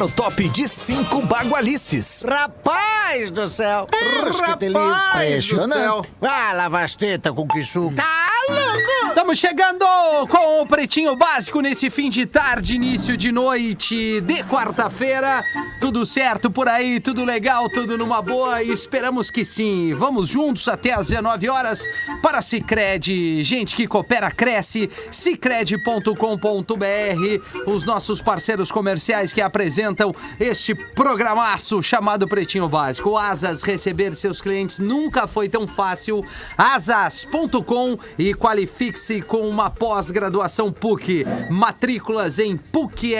para o top de 5 bagualices. Rapaz do céu! Rosca de livro. Rapaz do céu. Impressionante. Ah, lavasteta com que suco. Tá Estamos chegando com o Pretinho Básico nesse fim de tarde, início de noite de quarta-feira. Tudo certo por aí, tudo legal, tudo numa boa e esperamos que sim. Vamos juntos até às 19 horas para Cicred. Gente que coopera, cresce. Cicred.com.br. Os nossos parceiros comerciais que apresentam este programaço chamado Pretinho Básico. Asas, receber seus clientes nunca foi tão fácil. Asas.com e qualifique-se com uma pós-graduação PUC. Matrículas em pucrs.br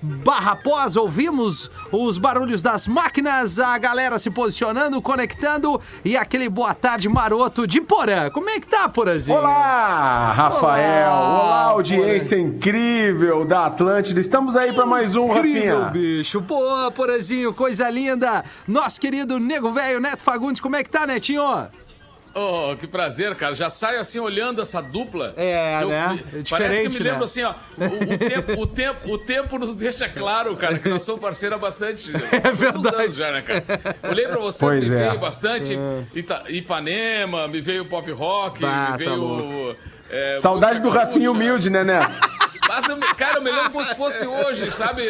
barra pós. Ouvimos os barulhos das máquinas, a galera se posicionando, conectando e aquele boa tarde maroto de Porã. Como é que tá, Porãzinho? Olá, Rafael. Olá, Olá, audiência incrível da Atlântida. Estamos aí para mais um, Incrível, Rafinha. bicho. Boa, Porazinho, coisa linda. Nosso querido Nego Velho, Neto Fagundes, como é que tá, Netinho? Oh, que prazer, cara. Já saio assim olhando essa dupla. É, Eu- né? É Parece que me lembro né? assim, ó. O, o tempo, o, tempo, o tempo nos deixa claro, cara, que nós somos parceiros há bastante. É verdade. anos já, né, cara? Olhei pra vocês, Pois me é. veio bastante Ita- Ipanema, me veio pop rock, Bah, me tá veio. louco. é, Saudade do Rafinha humilde, né, Neto? Mas, cara, eu me lembro como se fosse hoje, sabe?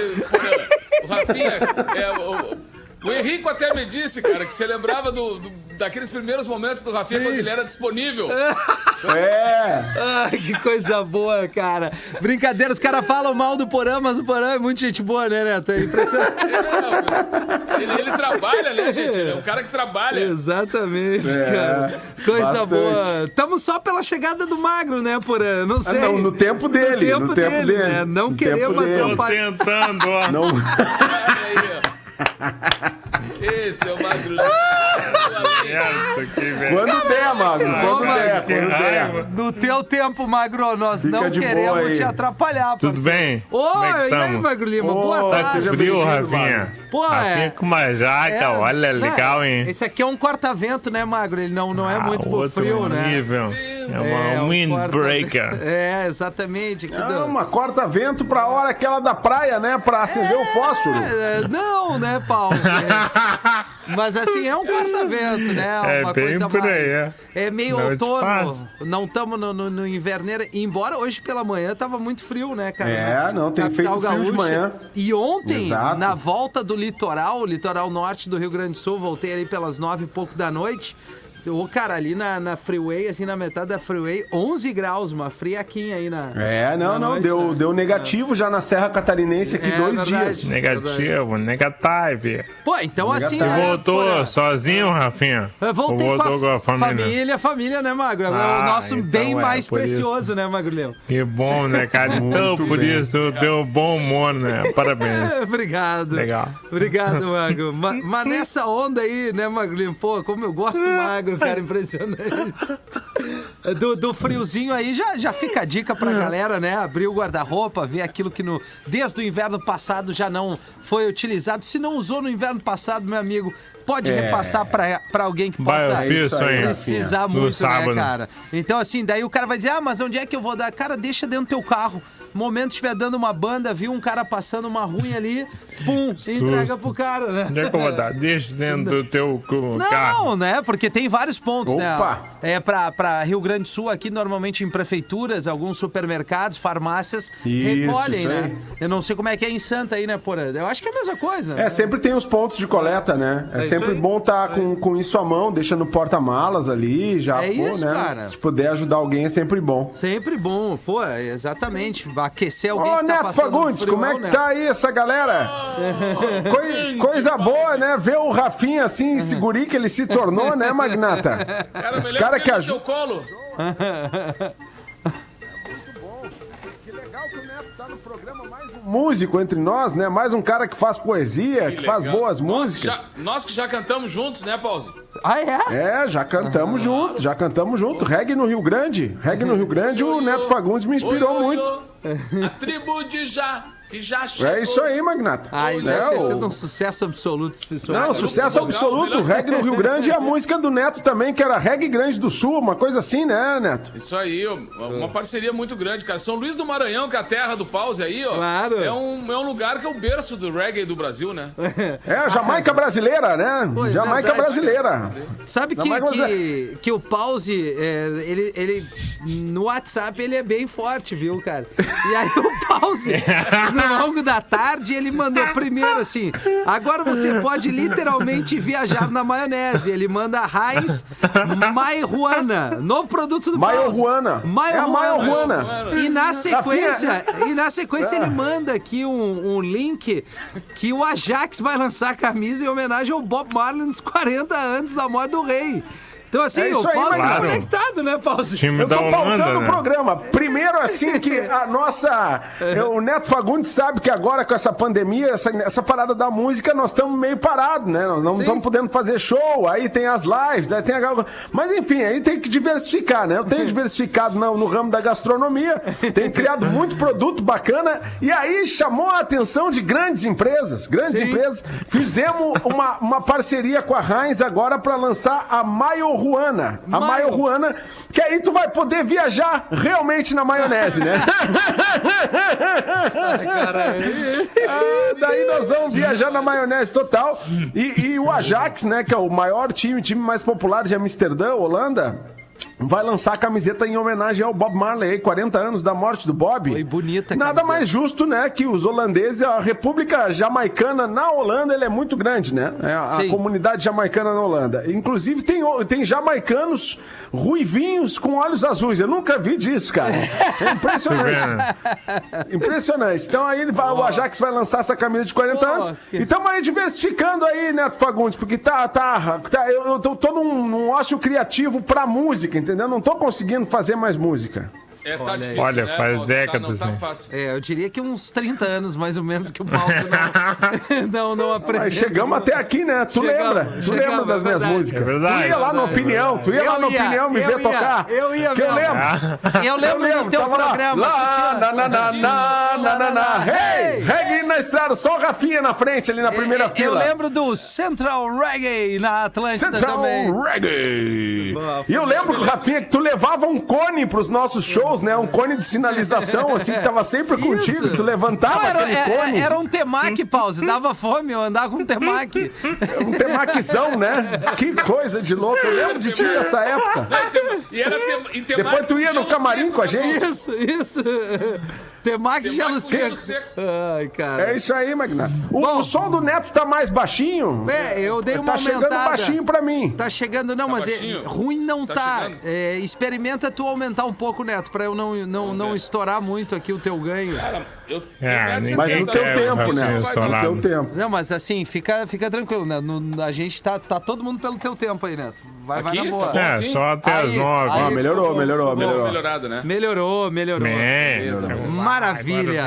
O Rafinha. é, o, o Henrico até me disse, cara, que você lembrava do, do- daqueles primeiros momentos do Rafinha quando ele era disponível. É. Ai, que coisa boa, cara. Brincadeira, os caras falam mal do Porã, mas o Porã é muito gente boa, né, Neto? É impressionante. É, ele, ele trabalha, né, gente? Ele é um cara que trabalha. Exatamente, É, cara. Coisa bastante. boa. Estamos só pela chegada do Magro, né, Porã? Não Ah, sei. não, no tempo dele. tempo no tempo dele, dele. né? Não No queremos atrapalhar. tentando, ó. Não. Esse é o Magro. Essa aqui, velho. Quando der, Magro. Quando der, quando der. No teu tempo, Magro, nós Fica não de boa queremos aí. te atrapalhar, Tudo parceiro. bem? Oi, Como é que e aí, tamo? Magro Lima? Ô, Boa tá tarde. seja Frio, bem-vindo, Rafinha. Pô, Rafinha é. com uma jaca, É, olha, não, legal, hein? Esse aqui é um corta-vento, né, Magro? Ele não, não é Ah, muito pro outro frio, né? nível. É uma um windbreaker. É, exatamente. Aqui Ah, do- uma corta-vento pra hora aquela da praia, né? Pra acender o fósforo. É, não, né, Paulo? É, Mas assim, é um corta-vento, né? É Uma bem coisa por mais. aí, é. É meio Não outono. Não estamos no, no, no inverneiro. Embora hoje pela manhã tava muito frio, né, cara? É, não, tem Capital feito frio de manhã. E ontem, Exato. na volta do litoral, litoral norte do Rio Grande do Sul, voltei ali pelas nove e pouco da noite. Ô, cara, ali na, na freeway, assim, na metade da freeway, 11 graus, uma friaquinha aí na. É, não, na não. noite, deu, né? deu negativo já na Serra Catarinense aqui É dois verdade. dias. Negativo, negativo. Pô, então assim. Né, Voltou porra, sozinho, Rafinha? Eu voltei Ou com a, voltou com a família? família, família, né, Magro? É o Ah, nosso então bem é, mais por isso. precioso, né, Magro Leão? Que bom, né, cara? Então, Muito por bem. isso, o teu bom humor, né? Parabéns. Obrigado. Legal. Obrigado, Magro. Ma- Mas nessa onda aí, né, Magro? Pô, como eu gosto do Magro, cara, impressionante. Do, do friozinho aí, já, já fica a dica pra galera, né? Abrir o guarda-roupa, ver aquilo que no, desde o inverno passado já não foi utilizado. Se não usou no inverno passado, meu amigo, pode É. repassar pra, pra alguém que possa fiz isso aí. precisar No muito, né, cara? Então, assim, daí o cara vai dizer, ah, mas onde é que eu vou dar? Cara, deixa dentro do teu carro. Momento estiver dando uma banda, viu um cara passando uma ruim ali, pum, entrega pro cara, né? Onde é que eu vou dar? Deixa dentro do teu carro. Não, né? Porque tem vários pontos, Opa! né? É pra, pra Rio Grande do Sul, aqui normalmente em prefeituras, alguns supermercados, farmácias Isso, recolhem, né? Eu não sei como é que é em Santa aí, né, Porã? Eu acho que é a mesma coisa. É, sempre tem os pontos de coleta, né? É, É sempre bom estar com, com isso à mão, deixa no porta-malas ali, já, É pô, isso, né? cara. Se puder ajudar alguém é sempre bom. Sempre bom, pô, exatamente. Aquecer alguém Ô, que tá Neto passando Fagundes, frio, como é que tá aí essa galera? Coi- coisa boa, né? Ver o Rafinha assim, esse guri que ele se tornou, né, Magnata? Cara, Esse cara que ajuda. músico entre nós, né? Mais um cara que faz poesia, que, faz legal. boas Nós músicas. já- nós que já cantamos juntos, né, Pause? Ah, é? É, já cantamos junto, já cantamos junto. Reggae no Rio Grande. Reggae no Rio Grande, o Neto Fagundes me inspirou Oi, oi, muito. oi. A tribo de Já que já chegou. É isso aí, Magnata. Ai, É, deve ter sido um sucesso absoluto se isso Não, aí. sucesso absoluto. melhor- Reggae no Rio Grande e a música do Neto também, que era Reggae Grande do Sul, uma coisa assim, né, Neto? Isso aí, uma parceria muito grande, cara. São Luís do Maranhão, que é a terra do pause aí, ó. Claro. É um, é um lugar que é o berço do reggae do Brasil, né? É, a Jamaica brasileira, né? Pô, é Jamaica verdade. brasileira. Sabe que, que, que o pause, é, ele, ele. No WhatsApp ele é bem forte, viu, cara? E aí o pause, no longo da tarde, ele mandou primeiro assim: agora você pode literalmente viajar na maionese. Ele manda Heinz Mairuana, novo produto do. Maiorruana. É a Maiorruana. E na sequência, e na sequência ele manda aqui um, um link que o Ajax vai lançar a camisa em homenagem ao Bob Marley nos 40 anos da morte do rei. Então, assim, É o aí, Pause tá Claro. conectado, né? Time Eu tô pautando Holanda, o né? programa. Primeiro, assim, que a nossa. O Neto Fagundes sabe que agora com essa pandemia, essa, essa parada da música, nós estamos meio parados, né? Nós não estamos podendo fazer show, aí tem as lives, aí tem a. Mas enfim, aí tem que diversificar, né? Eu tenho diversificado no, no ramo da gastronomia, tenho criado muito produto bacana, e aí chamou a atenção de grandes empresas. Grandes Sim. empresas. Fizemos uma, uma parceria com a Heinz agora para lançar a Maio Ruana. A Maio. Maio Ruana, que aí tu vai poder viajar realmente na maionese, né? Ah, daí nós vamos viajar na maionese total. E, e o Ajax, né, que é o maior time, time mais popular de Amsterdã, Holanda. Vai lançar a camiseta em homenagem ao Bob Marley, aí, 40 anos da morte do Bob. Foi bonita Nada camiseta. mais justo, né, que os holandeses, a República Jamaicana na Holanda, ele é muito grande, né? É a, a comunidade jamaicana na Holanda. Inclusive tem, tem jamaicanos ruivinhos com olhos azuis. Eu nunca vi disso, cara. É impressionante. Impressionante. Então aí ele vai- o Ajax vai lançar essa camisa de 40 Oh, anos. que- E estamos aí diversificando aí, Neto Fagundes, porque tá, tá, tá eu, eu tô, tô num, num ócio criativo pra música, entendeu? Não tô conseguindo fazer mais música. É, tá difícil, Olha, né? faz Não, décadas, Não tá né? fácil. É, eu diria que uns 30 anos mais ou menos que o Pause não, não, não apresenta. Mas chegamos até aqui, né? Tu Chegamos, lembra? Tu chegamos, lembra das é minhas verdade. músicas? É verdade. Tu ia lá É Opinião, tu ia lá Eu no ia, Opinião me eu ver ia, tocar. eu ia Que eu mesmo. lembro. Eu lembro do teu tava lá. programa. Lá, na, na, na, na, na, na, na. Hey! Reggae na estrada, só o Rafinha na frente, ali na primeira É, Eu fila. lembro do Central Reggae na Atlântida Central também. Reggae. E eu lembro, Rafinha, que tu levava um cone pros nossos shows, né? Um cone de sinalização, assim, que tava sempre contigo. Isso. Tu levantava Não, era, aquele é- cone. era um temaki, pause. Dava fome eu andar com um temaki. Um temaquizão, né? Que coisa de louco. Eu lembro de ti nessa época. E era tem, em Depois tu ia no camarim seco, com a né, gente. Isso, isso. Temaki Temaki gelo seco. Ai, cara. É isso aí, Magnato. O, Bom. o som do Neto tá mais baixinho. É, eu dei uma tá chegando aumentada. baixinho pra mim. Tá chegando, não, mas é, ruim não tá. Tá chegando? É, experimenta tu aumentar um pouco, Neto, pra eu não, não, não estourar muito aqui o teu ganho. Cara, eu, É, eu Mas no teu quer tempo, né? No estourado. teu tempo. Não, mas assim, fica, fica tranquilo, né? No- a gente tá, tá todo mundo pelo teu tempo aí, Neto. Vai, vai Aqui? na boa. Tá bom. É, Assim? só até as Aí, nove. aí, Ó, melhorou, ficou melhorou, ficou melhorou. melhorado, né? Melhorou, melhorou. É, Beleza, Maravilha.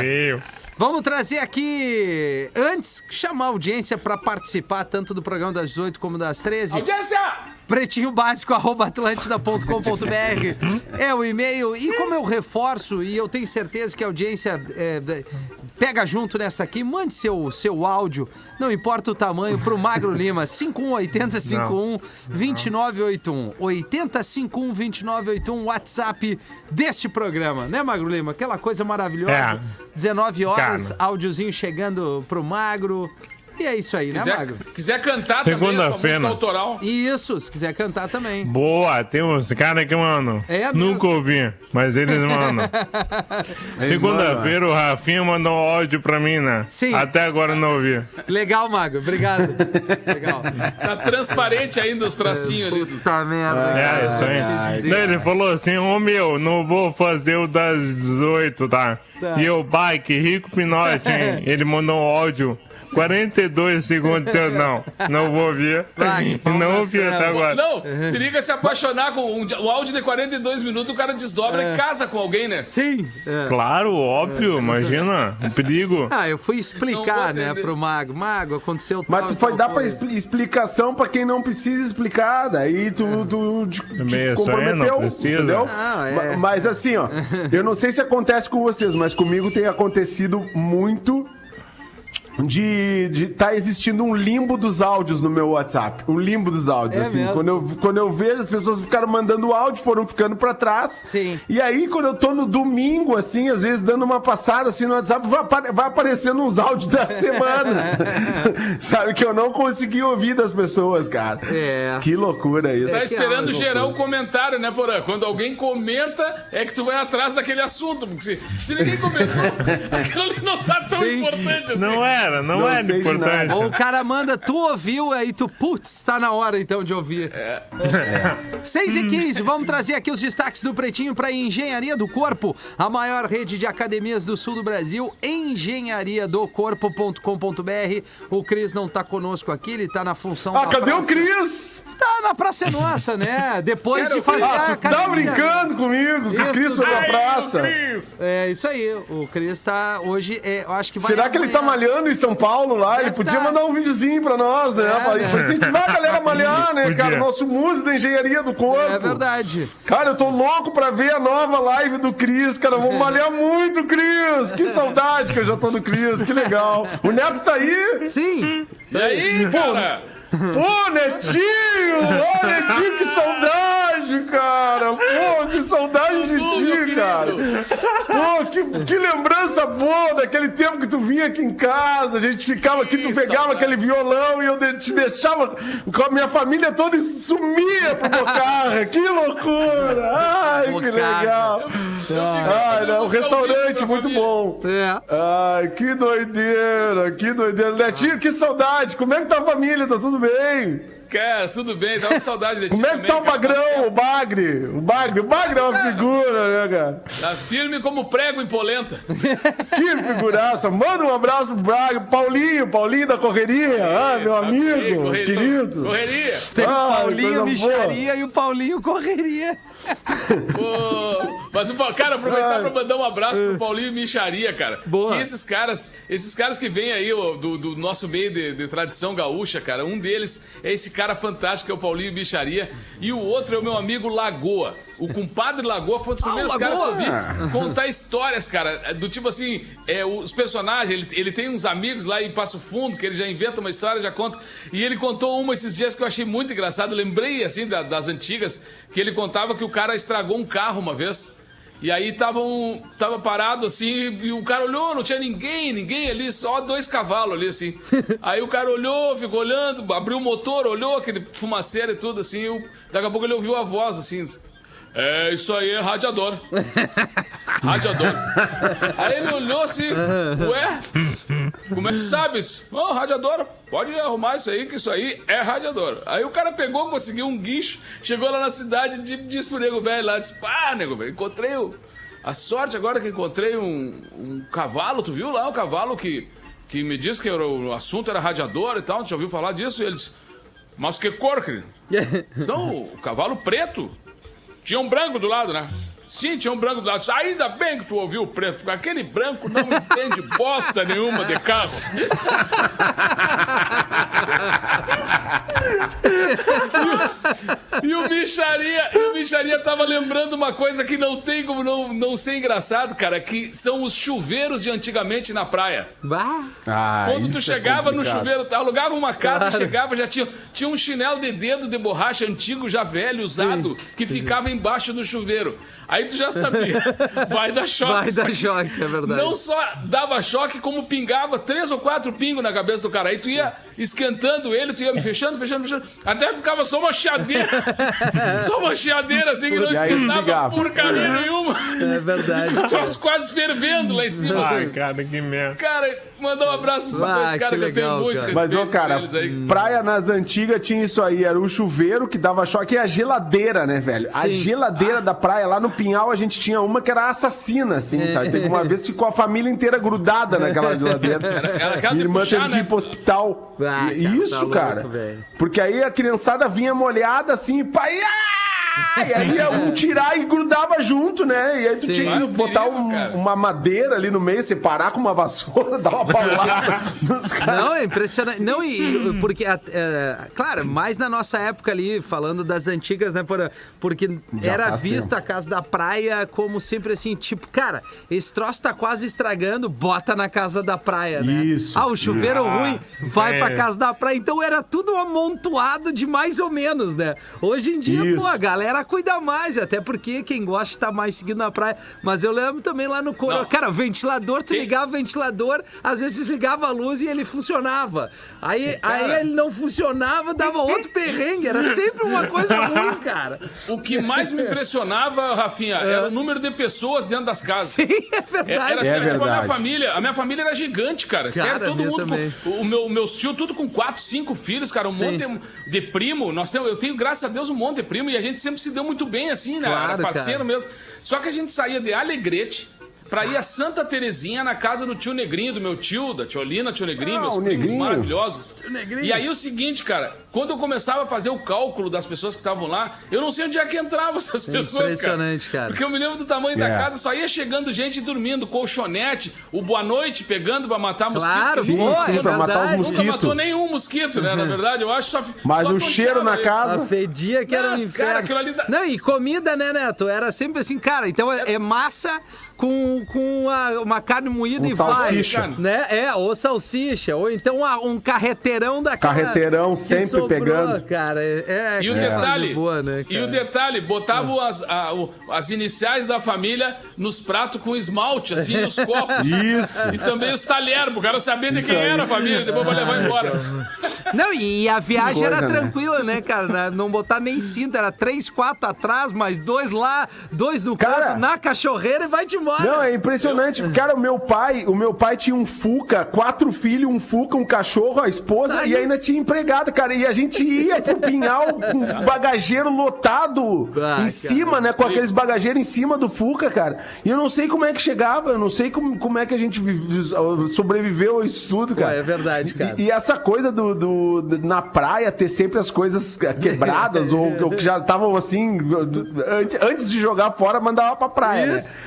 Vamos trazer aqui, antes, chamar a audiência para participar tanto do programa das 18 como das 13. Audiência! Pretinho básico, arroba atlântida.com.br é o e-mail. E como eu reforço, e eu tenho certeza que a audiência é, pega junto nessa aqui, mande seu, seu áudio, não importa o tamanho, pro Magro Lima, 518051 2981. 8051 2981, WhatsApp deste programa, né, Magro Lima? Aquela coisa maravilhosa. É. 19 horas, Cara. áudiozinho chegando pro Magro. E é isso aí, né, Quiser, Magro? quiser cantar também a sua Segunda-feira. música autoral. Isso, se quiser cantar também. Boa, tem uns caras que mandam. É? Nunca ouvi, mas eles mandam. Segunda-feira o Rafinha mandou um áudio pra mim, né? Sim. Até agora não ouvi. Legal, Mago. Obrigado. Legal. Tá transparente ainda os tracinhos ali. Puta merda. É, isso aí. Daí ele falou assim: Ô meu, não vou fazer o das 18, tá? Tá. E eu, pai, que rico pinote, hein? ele mandou um áudio. 42 segundos. Eu não, não vou ouvir. Vai, não ouvi até agora. Não, periga se apaixonar com um, um áudio de 42 minutos, o cara desdobra É. e casa com alguém, né? Sim. é. Claro, óbvio, imagina, um perigo. Ah, eu fui explicar, né, pro Mago. Mago, aconteceu tal Mas tu foi dar pra coisa. expli- explicação pra quem não precisa explicar, daí tu, tu te, te Bem, isso aí comprometeu, entendeu? Não, é. Ma- Mas assim, ó, eu não sei se acontece com vocês, mas comigo tem acontecido muito de de tá existindo um limbo dos áudios no meu WhatsApp. Um limbo dos áudios, É assim. mesmo? Quando eu, quando eu vejo, as pessoas ficaram mandando áudio, foram ficando pra trás. Sim. E aí, quando eu tô no domingo, assim, às vezes dando uma passada assim no WhatsApp, vai, apare- vai aparecendo uns áudios da semana. Sabe, que eu não consegui ouvir das pessoas, cara. É. Que loucura isso. Tá que esperando é gerar o comentário, né, Porã? Quando alguém comenta, é que tu vai atrás daquele assunto. Porque se, se ninguém comentou, aquilo ali não tá tão Sim. importante assim. Não era, não, Não era de importante. Ou o cara manda, tu ouviu, aí tu, putz, tá na hora então de ouvir. É. 6 e 15, vamos trazer aqui os destaques do Pretinho para Engenharia do Corpo, a maior rede de academias do sul do Brasil, engenhariadocorpo.com.br. O Cris não tá conosco aqui, ele tá na função Ah, da cadê o praça. Cris? Tá na Praça Nossa, né? Depois Quero de fazer a Ah, tu tá academia. brincando comigo que o. Cris foi pra praça. É isso aí, o Cris tá hoje, é, eu acho que vai Será que ele tá malhando em São Paulo lá? Ele podia tá. mandar um videozinho pra nós, né? É, pra, né? pra incentivar a galera a malhar, né, Podia. cara? Nosso músico da engenharia do corpo. É verdade. Cara, eu tô louco pra ver a nova live do Cris, cara. Vou malhar muito, Cris. Que saudade que eu já tô do Cris, que legal. O Neto tá aí? Sim. E aí, cara? Pô, Netinho! Ô, Netinho, que saudade, cara! Pô, que saudade de ti, cara! Pô, que, que lembrança boa daquele tempo que tu vinha aqui em casa, a gente ficava aqui, tu pegava aquele violão e eu te deixava com a minha família toda e sumia pro Bocarra. Que loucura! Ai, que legal! Ai, não, um restaurante muito bom. É. Ai, que doideira, que doideira. Netinho, que saudade. Como é que tá a família? Tá tudo bem? veio. Cara, tudo bem, tava com saudade de ti Como é que tá o cara. Bagrão, o Bagre? O Bagre, o Bagre é uma figura, né, cara? Tá firme como prego em polenta. Que figuraça. Manda um abraço pro Bagre. Paulinho, Paulinho da Correria. Ah, meu Tá bem, amigo, correria. querido. Correria. Tem o Ai, Paulinho Micharia e o Paulinho Correria. Pô, Mas, cara, aproveitar pra mandar um abraço pro Paulinho Micharia, cara. Boa. Que esses caras, esses caras que vêm aí ó, do, do nosso meio de, de tradição gaúcha, cara, um deles é esse cara fantástico, que é o Paulinho Micharia, e o outro é o meu amigo Lagoa. O compadre Lagoa foi um dos primeiros caras que eu vi contar histórias, cara, do tipo assim, é, os personagens, ele, ele tem uns amigos lá em Passo Fundo, que ele já inventa uma história, já conta, e ele contou uma esses dias que eu achei muito engraçado, lembrei, assim, da- das antigas, que ele contava que o cara estragou um carro uma vez, e aí tava, um, tava parado assim, e o cara olhou, não tinha ninguém, ninguém ali, só dois cavalos ali, assim. Aí o cara olhou, ficou olhando, abriu o motor, olhou aquele fumaceiro e tudo, assim, e daqui a pouco ele ouviu a voz, assim. É, isso aí é radiador. Radiador. Aí ele olhou assim, ué, como é que tu sabe isso? Não, radiador, pode arrumar isso aí, que isso aí é radiador. Aí o cara pegou, conseguiu um guincho, chegou lá na cidade e disse pro nego velho lá, disse, pá, nego velho, encontrei o... A sorte agora que encontrei um, um cavalo, tu viu lá um cavalo que, que me disse que era, o assunto era radiador e tal, tu já ouviu falar disso? E ele disse, mas que cor, querido? Não, o cavalo preto. Tinha um branco do lado, né? Sim, tinha um branco do lado. Ainda bem que tu ouviu o preto, porque aquele branco não entende bosta nenhuma de carro. E o Micharia, e o Micharia tava lembrando uma coisa que não tem como não, não ser engraçado, cara, que são os chuveiros de antigamente na praia. Bah. Ah, Quando tu é chegava no complicado. chuveiro, alugava uma casa, Claro. chegava, já tinha, tinha um chinelo de dedo de borracha antigo, já velho, usado, que ficava embaixo do chuveiro. Aí tu já sabia, vai dar choque. Vai dar choque, é verdade. Não só dava choque, como pingava três ou quatro pingos na cabeça do cara. Aí tu ia esquentando ele, tu ia fechando, fechando, fechando. Até ficava só uma chiadeira. só uma chiadeira assim que não esquentava porcaria nenhuma. É verdade. O troço quase fervendo lá em cima. Ah, assim. cara, que merda. Cara, Mandar um abraço pra esses Ah, dois caras que, eu tenho muito cara. respeito Mas, ô, cara, por eles aí. praia nas antigas tinha isso aí. Era o chuveiro que dava choque e a geladeira, né, velho? A Sim. geladeira da praia, lá no Pinhal, a gente tinha uma que era assassina, assim, sabe? Teve uma vez que ficou a família inteira grudada naquela geladeira. era aquela de Minha irmã puxar, teve que né? ir pro hospital. Ah, E- cara, isso, tá louco, cara. velho. Porque aí a criançada vinha molhada assim, pai. Ah! E aí ia um tirar e grudava junto, né? E aí tu Sim. tinha que botar perigo, um- uma madeira ali no meio, separar com uma vassoura, dar uma paulada nos caras. Não, é impressionante. Não, e e- porque, é, claro, mais na nossa época ali, falando das antigas, né, Porã? Porque Já era faz vista a casa da praia como sempre assim, tipo, cara, esse troço tá quase estragando, bota na casa da praia, né? Isso. Ah, o chuveiro ruim, vai é. pra casa da praia. Então era tudo amontoado de mais ou menos, né? Hoje em dia, Isso. pô, a galera cuida mais, até porque quem gosta tá mais seguindo na praia. Mas eu lembro também lá no Coro, Não. cara, ventilador, tu ligava o ventilador, às vezes desligava a luz e ele funcionava. Aí, aí ele não funcionava, dava outro perrengue. Era sempre uma coisa ruim, cara. O que mais me impressionava, Rafinha, era o número de pessoas dentro das casas. Sim, é É- verdade. Era assim, É tipo, a minha verdade. família. A minha família era gigante, cara. Cara, Sério, todo mundo. também. Com, o meu, meus tios, tudo com quatro, cinco filhos, cara. Um Sim. monte de primo. Nós temos, eu tenho, graças a Deus, um monte de primo. E a gente sempre se deu muito bem, assim, né? Claro, era parceiro cara. mesmo. Só que a gente saía de Alegrete. Pra ir a Santa Terezinha na casa do tio Negrinho, do meu tio, da tiolina, tio Negrinho, Ah, meus primos Negrinho. maravilhosos. Negrinho. E aí o seguinte, cara, quando eu começava a fazer o cálculo das pessoas que estavam lá, eu não sei onde é que entravam essas pessoas, cara. Impressionante, cara. Porque eu me lembro do tamanho da É. casa, só ia chegando gente dormindo, colchonete, o boa noite pegando pra matar mosquito. Claro, Sim, pô, sim, é pra matar os verdade. Nunca mosquitos. matou nenhum mosquito, né? Na verdade, eu acho só. Mas só o cheiro na aí. casa. A fedia que era um inferno. cara, dá- Não, e comida, né, Neto? Era sempre assim, cara, então é, é massa com, com uma, uma carne moída Um e vai. salsicha. Né? É, ou salsicha, ou então um carreteirão daquela... Carreteirão que sempre sobrou, pegando. cara. É, E o que detalhe, boa, né, e o cara? detalhe, botavam as, a- o- as iniciais da família nos pratos com esmalte, assim, nos copos. Isso. E também os talheres, pro cara saber de Isso quem aí. era a família, depois vai levar embora. Não, e a viagem coisa, era né? tranquila, né, cara? Não botar nem cinto, era três, quatro atrás, mais dois lá, dois no Cara- canto, na cachorreira e vai-te embora. Não, é impressionante. Cara, o meu pai, o meu pai tinha um Fuca, quatro filhos, um Fuca, um cachorro, a esposa Aí. e ainda tinha empregado, cara. E a gente ia pro Pinhal com um bagageiro lotado Ah, em cara. cima, né? Com aqueles bagageiros em cima do Fuca, cara. E eu não sei como é que chegava, eu não sei como, como é que a gente vive- sobreviveu a isso tudo, cara. é verdade, cara. E, e essa coisa do, do- do- na praia ter sempre as coisas quebradas ou, ou que já estavam assim, antes, antes de jogar fora, mandava pra praia, Isso. né?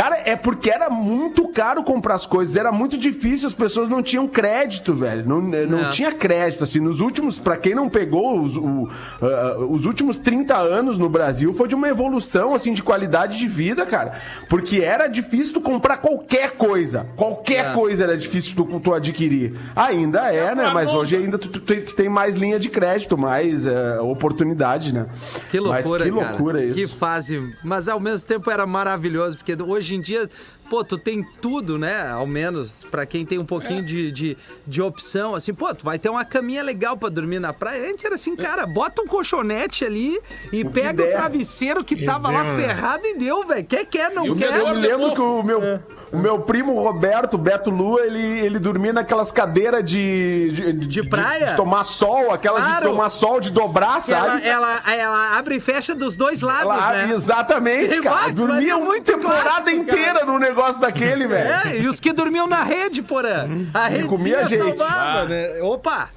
Cara, é porque era muito caro comprar as coisas, era muito difícil, as pessoas não tinham crédito, velho. Não, não É. tinha crédito, assim, nos últimos, pra quem não pegou, os, o- ah, os últimos 30 anos no Brasil foi de uma evolução, assim, de qualidade de vida, cara. Porque era difícil tu comprar qualquer coisa, qualquer É. coisa era difícil tu, tu adquirir. Ainda é, né? Mas hoje ainda tu, tu tem, tu tem mais linha de crédito, mais eh, oportunidade, né? Que loucura, Mas que cara. loucura isso. Que fase. Mas ao mesmo tempo era maravilhoso, porque hoje em dia, pô, tu tem tudo, né? Ao menos, pra quem tem um É. pouquinho de, de, de opção, assim, pô, tu vai ter uma caminha legal pra dormir na praia. Antes era assim, cara, bota um colchonete ali e que pega o travesseiro que tava lá né? ferrado e deu, velho. Quer, quer, não E o quer. Eu me lembro que o meu, É. o meu primo Roberto, Beto Lua, ele, ele dormia naquelas cadeiras de, De praia? De, tomar sol, aquelas Claro. de tomar sol, de dobrar, Que ela, sabe? ela, ela abre e fecha dos dois lados, Ela- né? Exatamente, cara. Dormia é uma muito temporada clássico, inteira no negócio daquele, velho. É, e os que dormiam na rede, porã. A rede comia gente. salvava, Ah. né? Opa!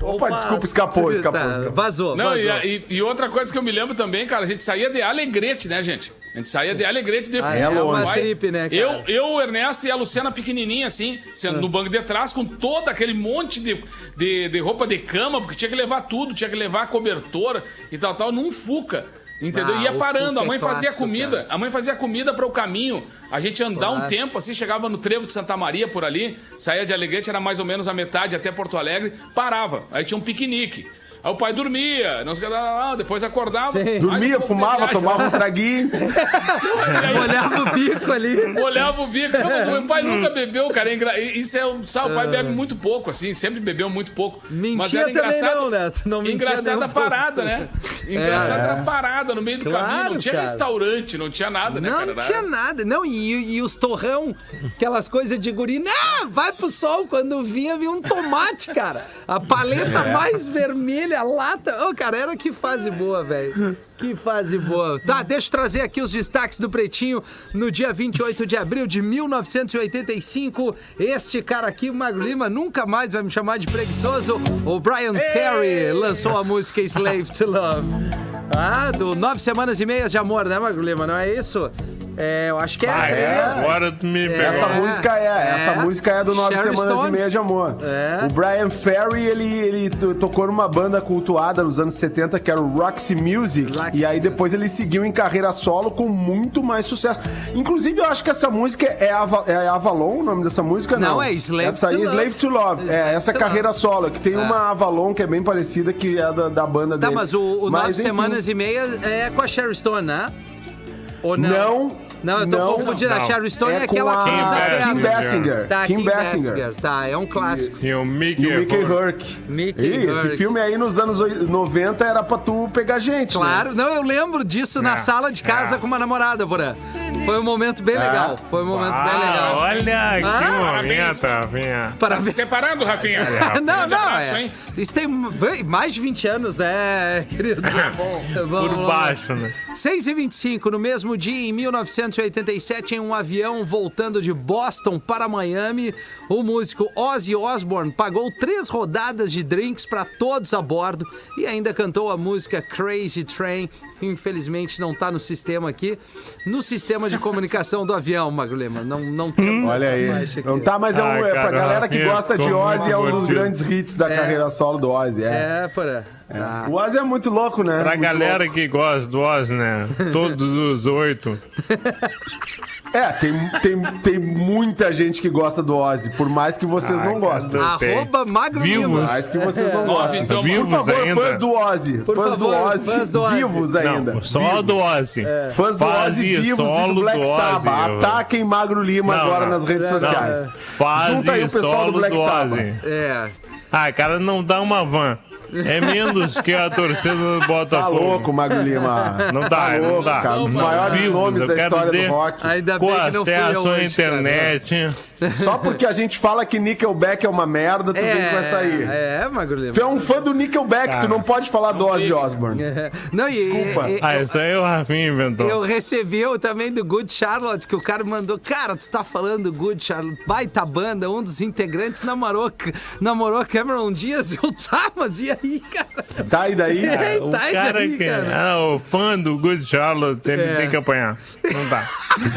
Opa, desculpa, escapou, escapou, Tá, escapou. Vazou, Não, vazou. e, e- e outra coisa que eu me lembro também, cara, a gente saía de Alegrete, né, gente? A gente saía de Alegrete de Ah, é uma Vai. trip, né, cara? Eu, eu, o Ernesto e a Luciana pequenininha, assim, sendo no banco de trás, com todo aquele monte de, de, de roupa de cama, porque tinha que levar tudo, tinha que levar a cobertora e tal, tal, num Fuca. Entendeu? Ah, Ia parando, a mãe é fazia clássico, comida, cara. a mãe fazia comida para o caminho. A gente andar um Claro. tempo, assim, chegava no trevo de Santa Maria por ali, saía de Alegrete, era mais ou menos a metade até Porto Alegre, parava. Aí tinha um piquenique. Aí o pai dormia, não sei o que lá, lá, depois acordava. Sim. Dormia, fumava, viagem. tomava um traguinho. E aí, Olhava o bico ali. Molhava o bico. Não, mas o meu pai nunca bebeu, cara. É engra- Isso é um. Sabe, o pai bebe muito pouco, assim, sempre bebeu muito pouco. mas Mentia era também engraçado. não, né? Tu não Engraçada a parada, né? Engraçada era a parada no meio do Claro, caminho. Não tinha cara. restaurante, não tinha nada, né, Não, cara? tinha nada. Não, e, e os torrão, aquelas coisas de guri. Não, vai pro sol. Quando vinha, vinha um tomate, cara. A paleta É. mais vermelha, a lata. Ô, cara, era que fase boa, velho. Que fase boa. Tá, deixa eu trazer aqui os destaques do Pretinho. No dia 28 de abril de 1985, este cara aqui, o Magro Lima, nunca mais vai me chamar de preguiçoso. O Brian Ferry lançou a música Slave to Love. Ah, do Nove Semanas e Meias de Amor, né, Magro Lima? Não é isso? É, eu acho que é. Ah, é. é? Agora tu me pegou. Essa É. música é, essa É. música é do Nove Sharon Semanas Stone. e Meia de Amor. É. O Brian Ferry, ele, ele to- tocou numa banda cultuada nos anos 70, que era o Roxy Music, Roxy e aí depois ele seguiu em carreira solo com muito mais sucesso. Inclusive, eu acho que essa música é, Ava, é Avalon, o nome dessa música? Não, Não, é Slave essa to aí é Love. Slave to Love. Slave é, essa é carreira Love. solo, que tem uma Avalon que é bem parecida, que é da, da banda Tá, dele. mas o, o Nove enfim, Semanas e Meias é com a Sherry Stone, né? Ou não? Não. Não, eu tô não, confundindo. A não. Sherry Stone é, É aquela a que usa Kim. Basinger. Tá, Kim Basinger. Tá, é um clássico. E o Mickey, E o Mickey Rourke. Herc. Mickey Ih, Esse filme aí nos anos oi- 90 era pra tu pegar gente. né? Claro, não, eu lembro disso na É, sala de casa é. com uma namorada, Porã. Foi um momento bem legal. Foi um momento bem Ah, legal. olha que Ah, momento, Rafinha. Tá Parabéns. separando, Rafinha? Não, não, abraço, é. hein? Isso tem mais de 20 anos, né, querido? Vamos Por baixo, né? 6 e 25 no mesmo dia, em 1987, em um avião voltando de Boston para Miami, o músico Ozzy Osbourne pagou três rodadas de drinks para todos a bordo e ainda cantou a música Crazy Train, que infelizmente não tá no sistema aqui, no sistema de comunicação do avião, Magro Lema. Não, não temos Olha essa aí. Não tá, mas é, um, Ai, é pra cara, galera que gosta de Ozzy, é um dos grandes hits da carreira solo do Ozzy. É. É, porra. Tá. O Ozzy é muito louco, né? Pra Muito galera louco. que gosta do Oz, né? Todos os oito. É, tem, tem, tem muita gente que gosta do Ozzy, por mais que vocês Ah, não gostem. cara. Arroba Magro Vivos. Lima. Mais que vocês não gostem. então, Vivos Por favor, ainda. fãs do Ozzy. Por fãs, favor, do Ozzy fãs do Ozzy. vivos ainda. Não, só do Ozzy. Fãs do Ozzy Fase vivos e do Black Ozzy, Sabbath. eu- Ataquem Magro Lima Não, agora não. nas redes Não. sociais. Fase Junta aí o pessoal do Black Sabbath. Ozzy. É. Ah, cara, não dá uma van. É menos que a torcida do Tá Botafogo. louco, Magro Lima. Não dá, Tá não louco, dá. cara. Os Não, maiores nomes eu da história dizer, do rock. Ainda Com bem que não fui eu acesso à hoje, cara. Só porque a gente fala que Nickelback é uma merda, tu vem com essa aí. É, é, Magro Lima. Tu é um fã do Nickelback, tu Cara. não pode falar do Ozzy Osbourne. É. Não, e, Desculpa. e- e- Ah, isso aí o Rafinha inventou. eu recebi eu também do Good Charlotte, que o cara mandou, cara, tu tá falando do Good Charlotte, baita banda, um dos integrantes namorou, namorou Cameron Diaz, eu tá, mas e aí, cara? Tá, e daí? É, O tá, e cara daí, que cara? ah, o fã do Good Charlotte tem, É. tem que apanhar. Não dá.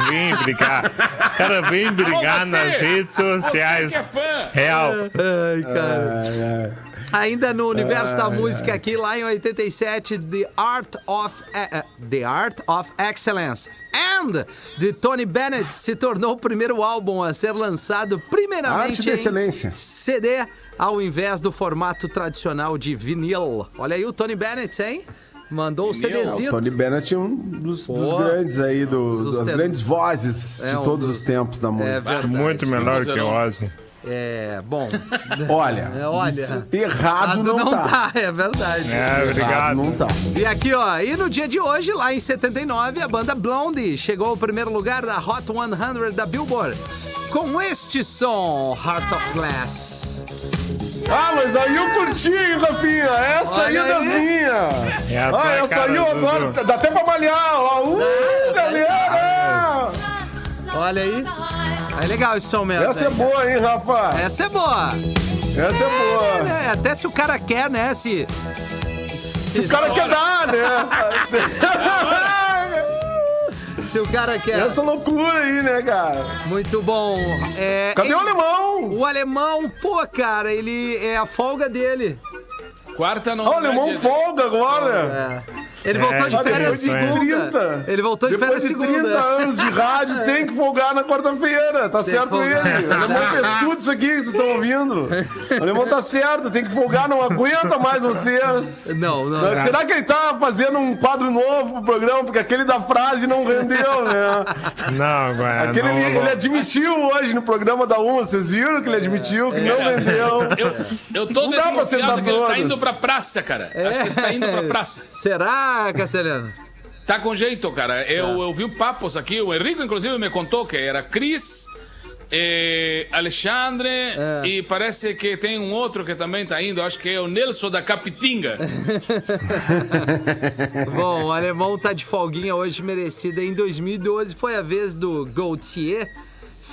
Vem brigar. O cara vem brigar Alô, você! Nas redes sociais. Você que é fã! Real. Ai, cara. Ai, ai. Ainda no universo da música aqui, lá em 87, The Art of eh, The Art of Excellence and de Tony Bennett se tornou o primeiro álbum a ser lançado primeiramente Arte de em excelência. CD ao invés do formato tradicional de vinil. Olha aí o Tony Bennett, hein? Mandou o Vinil? É, o CDzito. Tony Bennett é um dos, dos grandes aí, do, Dos das ten- grandes vozes É de um todos dos- os tempos da É música. verdade. Muito melhor que o. Ozzy. É, bom. Olha, É, olha. errado não, tá. é verdade. É, obrigado. não tá. E aqui, ó, e no dia de hoje, lá em 79, a banda Blondie chegou ao primeiro lugar da Hot 100 da Billboard com este som, Heart of Glass. Ah, mas aí eu curti, hein, Rafinha? Essa aí é das minhas. É ah, essa cara, aí eu Dudu. adoro. Dá até pra malhar. Ó. Uh, galera! Olha aí. É legal esse som mesmo. Essa é boa, hein, Rafa? Essa é boa. Essa é boa. É, até se o cara quer, né? Se. Se o cara quer dar, né? Se o cara quer. Essa loucura aí, né, cara? Muito bom. É, Cadê ele- o alemão? O alemão, pô, cara, ele é a folga dele. Quarta não. Ah, o alemão é dia- folga agora. É. Ele voltou de É, férias segunda. 30. Ele voltou de Depois férias de 30 segunda. anos de rádio, tem que folgar na quarta-feira. Tá que certo ele. O alemão fez tudo isso aqui que vocês estão ouvindo. O alemão tá certo, tem que folgar, não aguenta mais vocês. Não, não. Será que ele tá fazendo um quadro novo pro programa? Porque aquele da frase não rendeu, né? Não, agora. Aquele não, ele, ele admitiu hoje no programa da UMA, vocês viram que ele admitiu que não rendeu. Eu, eu tô Não dá pra que ele tá indo pra praça, cara. Acho que ele tá indo pra praça. Será, Castelhano? Tá com jeito, cara. Eu, eu vi papos aqui, o Henrico, inclusive, me contou que era Cris, eh, Alexandre e parece que tem um outro que também tá indo, acho que é o Nelson da Capitinga. Bom, o alemão tá de folguinha hoje merecida. Em 2012 foi a vez do Gaultier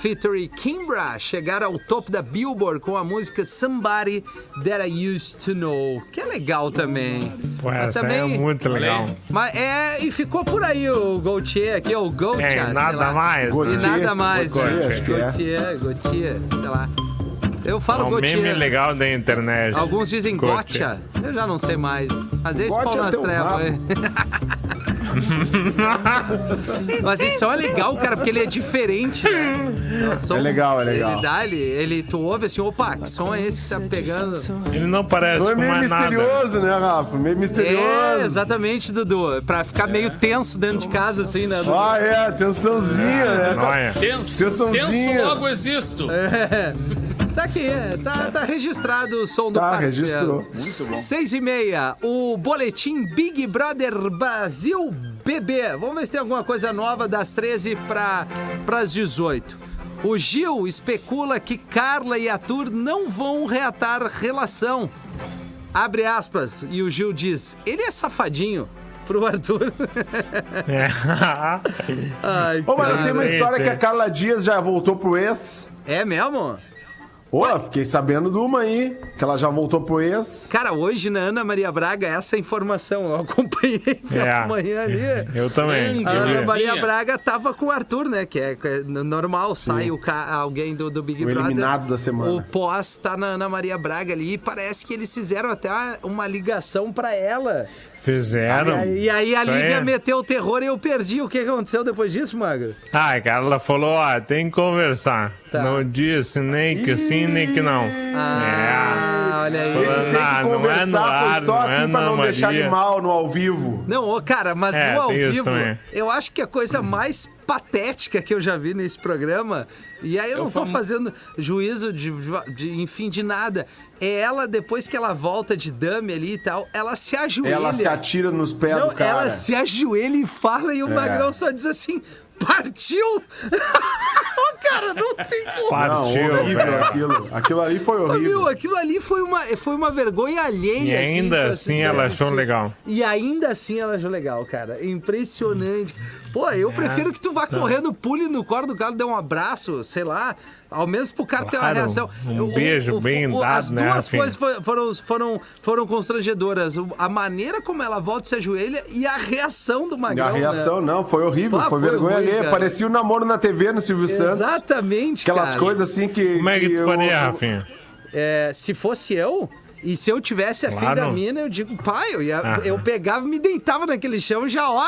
featuring Kimbra chegar ao topo da Billboard com a música Somebody That I Used to Know, que é legal também. Pô, Mas essa é muito legal. Mas é, e ficou por aí o Gaultier aqui, o Gaultier, É, nada mais. E Gaultier, né? nada mais. Gaultier, né? que é. Gaultier, Gaultier, sei lá. Eu falo É um meme legal da internet. Alguns dizem Gaultier. gotcha. Eu já não sei mais. Às vezes Gotcha pau nas trevas. hein? Mas isso é legal, cara, porque ele é diferente, né? O som- É legal, é legal. Ele dá, ele, ele, tu ouve assim, opa, que som é esse que tá pegando? Ele não parece Não é com meio mais nada. misterioso, né, Rafa? Meio misterioso. É, exatamente, Dudu. Pra ficar meio tenso dentro de casa, assim, né, Dudu? Ah, é, tensãozinha, né? Olha. Tenso, Tensãozinha. tenso logo existo. Tá aqui, é, tá, tá registrado o som do Tá, parceiro. registrou. Muito bom. Seis e meia, o boletim Big Brother Brasil BB. Vamos ver se tem alguma coisa nova das 13 para as 18. O Gil especula que Carla e Arthur não vão reatar relação. Abre aspas, e o Gil diz: ele é safadinho pro Arthur. É. Ai, Ô, mano, tem uma história que a Carla Dias já voltou pro ex. É mesmo? Ô, fiquei sabendo de uma aí, que ela já voltou pro ex. Cara, hoje na Ana Maria Braga, essa informação eu acompanhei pela É. manhã ali. Eu também. A Ana. Maria. Braga tava com o Arthur, né? Que é, que é normal, sai o ca- alguém do, do Big O Brother. eliminado da semana. O pós tá na Ana Maria Braga ali e parece que eles fizeram até uma ligação pra ela. Fizeram. E aí, e aí a Lívia aí. meteu o terror e eu perdi. O que aconteceu depois disso, Magro? Ah, cara, ela falou, ó, tem que conversar. Tá. Não disse nem que sim, nem que não. Ah, olha aí. Falando, Esse tem que Ah, não é no conversar, ar, só não assim é pra não deixar ele mal no ao vivo. Não, ô, cara, mas É, no ao vivo, também. eu acho que a coisa mais patética que eu já vi nesse programa, e aí eu não tô famo- fazendo juízo de, de- enfim, de nada, é ela, depois que ela volta de dame ali e tal, ela se ajoelha. Ela se atira nos pés Não, do cara. ela se ajoelha e fala, e o É. Magrão só diz assim, partiu! Cara, não tem como. Não, Partiu, horrível velho. aquilo. Aquilo ali foi Ô, Meu, horrível. aquilo ali foi uma, foi uma vergonha alheia. E assim, ainda assim pra ela assistir. achou legal. E ainda assim ela achou legal, cara. Impressionante. Pô, eu prefiro que tu vá correndo, pule no colo do cara, dê um abraço, sei lá. Ao menos pro cara ter uma Claro, reação. um O- beijo bem o- dado, As né, duas Rafinha? coisas fo- foram, foram, foram constrangedoras. O- A maneira como ela volta e se ajoelha e a reação do E Magrão. a reação, né? não, foi horrível. Ah, foi, foi vergonha ruim, cara. Parecia o namoro na TV no Silvio Santos. Exatamente, Aquelas cara. coisas assim que. Como é que tu eu- faria, eu- Rafinha? É, se fosse eu, e se eu tivesse a filha Claro. da mina, eu digo, pai, eu, ia, Aham. eu pegava e me deitava naquele chão já, ó,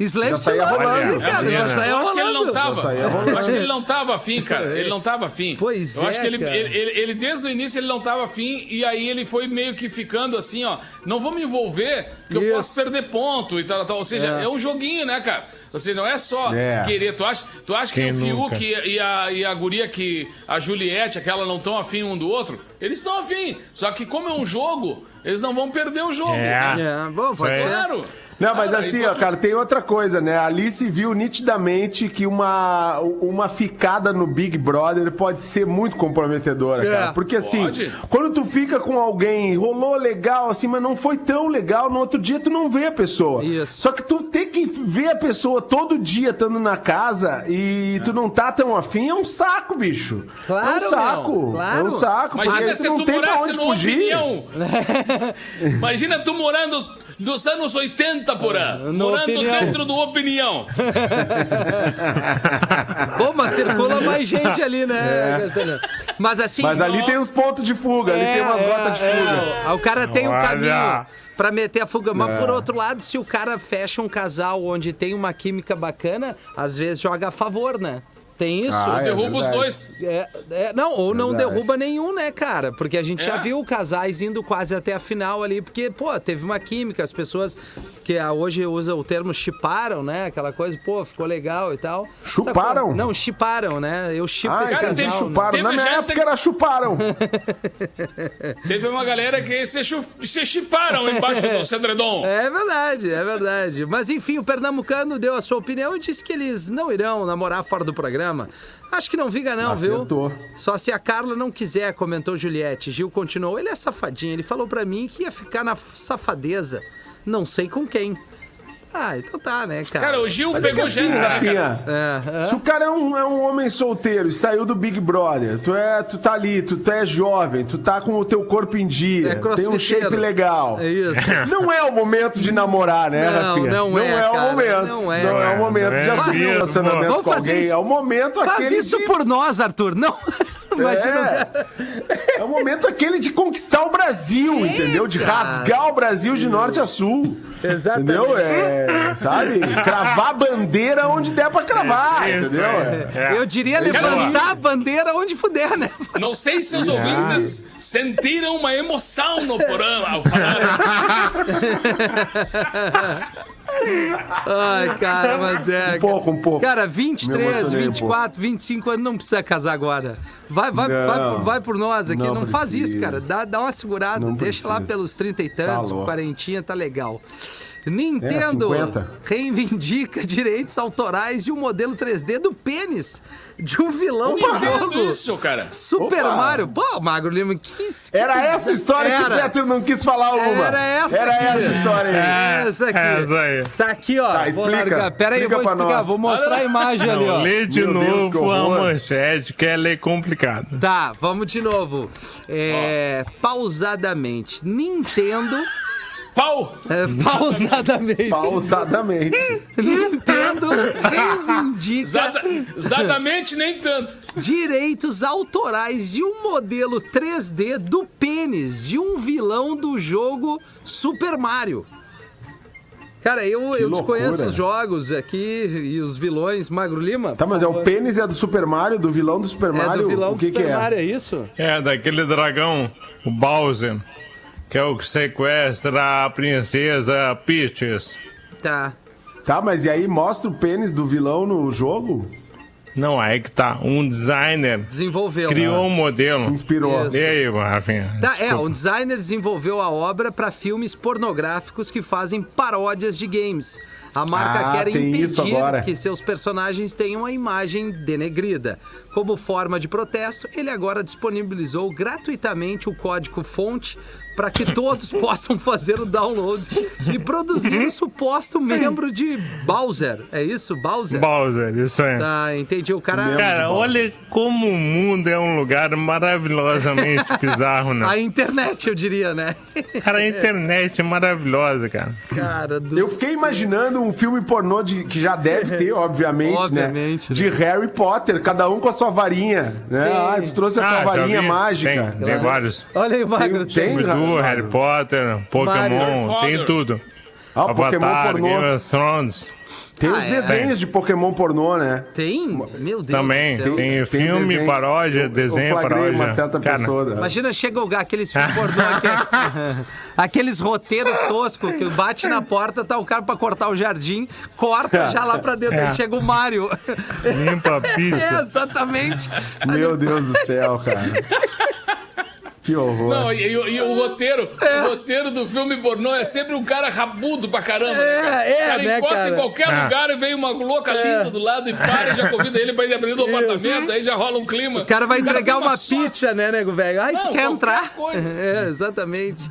slave Já saía rolando. cara, É, já é. saía Eu acho que ele não tava. Eu acho que ele não tava afim, cara. Ele não tava afim. Pois Eu acho é, que ele, cara. ele, ele- ele, desde o início, ele não tava afim. E aí ele foi meio que ficando assim, ó. Não vou me envolver, porque eu posso perder ponto e tal, tal. Ou seja, É. é, um joguinho, né, cara? Seja, não é só É. querer. Tu acha, tu acha que o nunca? Fiuk e, e a, e a guria que. A Juliette, aquela não estão afim um do outro? Eles estão afim. Só que como é um jogo, eles não vão perder o jogo. É. É, bom, pode ser. Claro. Não, mas assim, ó, cara, tem outra coisa, né? A Alice viu nitidamente que uma, uma ficada no Big Brother pode ser muito comprometedora, É, cara. Porque assim, pode. quando tu fica com alguém, rolou legal, assim, mas não foi tão legal, no outro dia tu não vê a pessoa. Isso. Só que tu tem que ver a pessoa todo dia estando na casa e tu não tá tão afim, é um saco, bicho. Claro, é um saco. meu, claro. É um saco. porque Imagina aí se tu não tem pra onde no fugir. Imagina tu morando dos anos 80 por ano. No morando Opinião. dentro do Opinião. Bom, mas circula mais gente ali, né, Castelhano? Mas assim... É. Mas ali tem uns pontos de fuga, ali tem umas é, gotas de é, fuga. o- o cara tem um Olha. caminho. Pra meter a fuga. Mas É. por outro lado, se o cara fecha um casal onde tem uma química bacana, às vezes joga a favor, né? Tem isso? Ah, é Derruba os dois. É, é, não, ou não Verdade. derruba nenhum, né, cara? Porque a gente já É. viu casais indo quase até a final ali, porque, pô, teve uma química, as pessoas que ah, hoje usa o termo chiparam, né? Aquela coisa, pô, ficou legal e tal. Chuparam? Sacou? Não, chiparam, né? Eu chipo Ah, esse cara, casal. né? chuparam. Teve Na minha época que- era chuparam. Teve uma galera que se, chu- se chiparam embaixo do Cedredon. É verdade, é verdade. Mas enfim, o Pernambucano deu a sua opinião e disse que eles não irão namorar fora do programa. Acho que não vinga não, Acertou. viu? Só se a Carla não quiser, comentou Juliette. Gil continuou, ele é safadinho. Ele falou pra mim que ia ficar na safadeza. Não sei com quem. Ah, então tá, né, cara? Cara, o Gil Mas é que pegou assim, gente, né, cara? Rafinha, É, é. se o cara é um, é um homem solteiro e saiu do Big Brother, tu, é, tu tá ali, tu, tu é jovem, tu tá com o teu corpo em dia, É tem um shape legal. É isso. Não é o momento de namorar, né, Não, Rafinha? não é, o cara, momento. não é, Não é o momento de Não é assumir um relacionamento Vamos com fazer alguém. isso. É o momento Faz aquele isso de... por nós, Arthur. Não. Imagina. É, é o momento aquele de conquistar o Brasil, entendeu? De rasgar o Brasil de norte a sul. Exatamente. Entendeu? É, sabe? Cravar a bandeira onde der pra cravar, Isso, entendeu? é. É. Eu diria É levantar a bandeira onde puder, né? Não sei se os ouvintes sentiram uma emoção no programa ao falar. Ai, cara, mas é. Um pouco, um pouco. Cara, Me 23, emocionei um 24, 25 anos não precisa casar agora. Vai, vai, Não. vai, por- vai por nós aqui. Não, Não faz isso, cara. Dá, dá uma segurada. Não Deixa lá precisa. pelos 30 e tantos, louco. quarentinha, tá legal. Nintendo É, 50. reivindica direitos autorais de um modelo 3D do pênis de um vilão Não do jogo. isso, cara. Super Opa. Mario. Pô, Magro Lima, que que Era essa bizarro. história que o Era. Peter não quis falar uma. Era essa Era aqui. essa história aí. Essa aqui. Essa aí. Tá aqui, ó. Tá, vou explica. largar. Pera aí, eu vou explicar. nós. Vou mostrar a imagem ali, ó. Lê de Meu Deus, que novo a horror. manchete, que ela é complicada. Tá, vamos de novo. É, pausadamente. Nintendo. Pau! é, pausadamente. Pausadamente. Nintendo reivindica Zada, zadamente nem tanto. direitos autorais de um modelo 3D do pênis de um vilão do jogo Super Mario. Cara, eu, eu loucura. desconheço os jogos aqui e os vilões. Magro Lima? Tá, mas é o pênis é do Super Mario, do vilão do Super É Mario? do vilão o que do Super que é? Mario, é isso? É, daquele dragão, o Bowser, que é o que sequestra a princesa Peaches. Tá. Tá, mas e aí mostra o pênis do vilão no jogo? Não, aí que tá. Um designer Desenvolveu. criou um modelo. Se inspirou. Isso. E aí, Rafinha? Tá, é, um designer desenvolveu a obra para filmes pornográficos que fazem paródias de games. A marca Ah, quer impedir que seus personagens tenham a imagem denegrida. Como forma de protesto, ele agora disponibilizou gratuitamente o código fonte para que todos possam fazer o download e produzir o suposto membro de Bowser. É isso, Bowser? Bowser, isso aí. Tá, entendi. O cara. Cara, olha como o mundo é um lugar maravilhosamente bizarro, né? A internet, eu diria, né? Cara, a internet é maravilhosa, cara. Cara do Eu fiquei céu. imaginando um filme pornô de, que já deve ter, obviamente, Obviamente, né? né? De Harry Potter, cada um com a sua varinha, né? Sim. Ah, tu trouxe a tua Ah, já varinha vi. mágica. Tem, tem vários. Olha aí, Magro. Tem- Tem. tem- Mario. Harry Potter, Pokémon, Mario. tem tudo. Ah, o Pokémon Avatar, pornô. Game of Thrones. Tem Ah, os é. desenhos de Pokémon pornô, né? Tem? Meu Deus Também, do céu. tem, Tem filme, desenho. paródia, Eu- desenho, eu paródia. uma certa Cara, pessoa. da- Imagina, chega o aqueles filmes pornô, aquele- aqueles roteiros toscos que bate na porta, tá o cara pra cortar o jardim, corta já lá pra dentro, É. aí chega o Mário. Limpa a É, pizza. exatamente. Meu Deus do céu, cara. Que horror. Não, e, e- e o roteiro, o roteiro do filme pornô é sempre um cara rabudo pra caramba. É, né, cara? é, o cara né, encosta cara? em qualquer Ah. lugar e vem uma louca linda do lado e para e já convida ele pra ir abrir do apartamento, aí já rola um clima. O cara vai entregar tem uma, sorte. pizza, né, nego velho? Ai, Não, tu quer entrar? coisa. É, exatamente.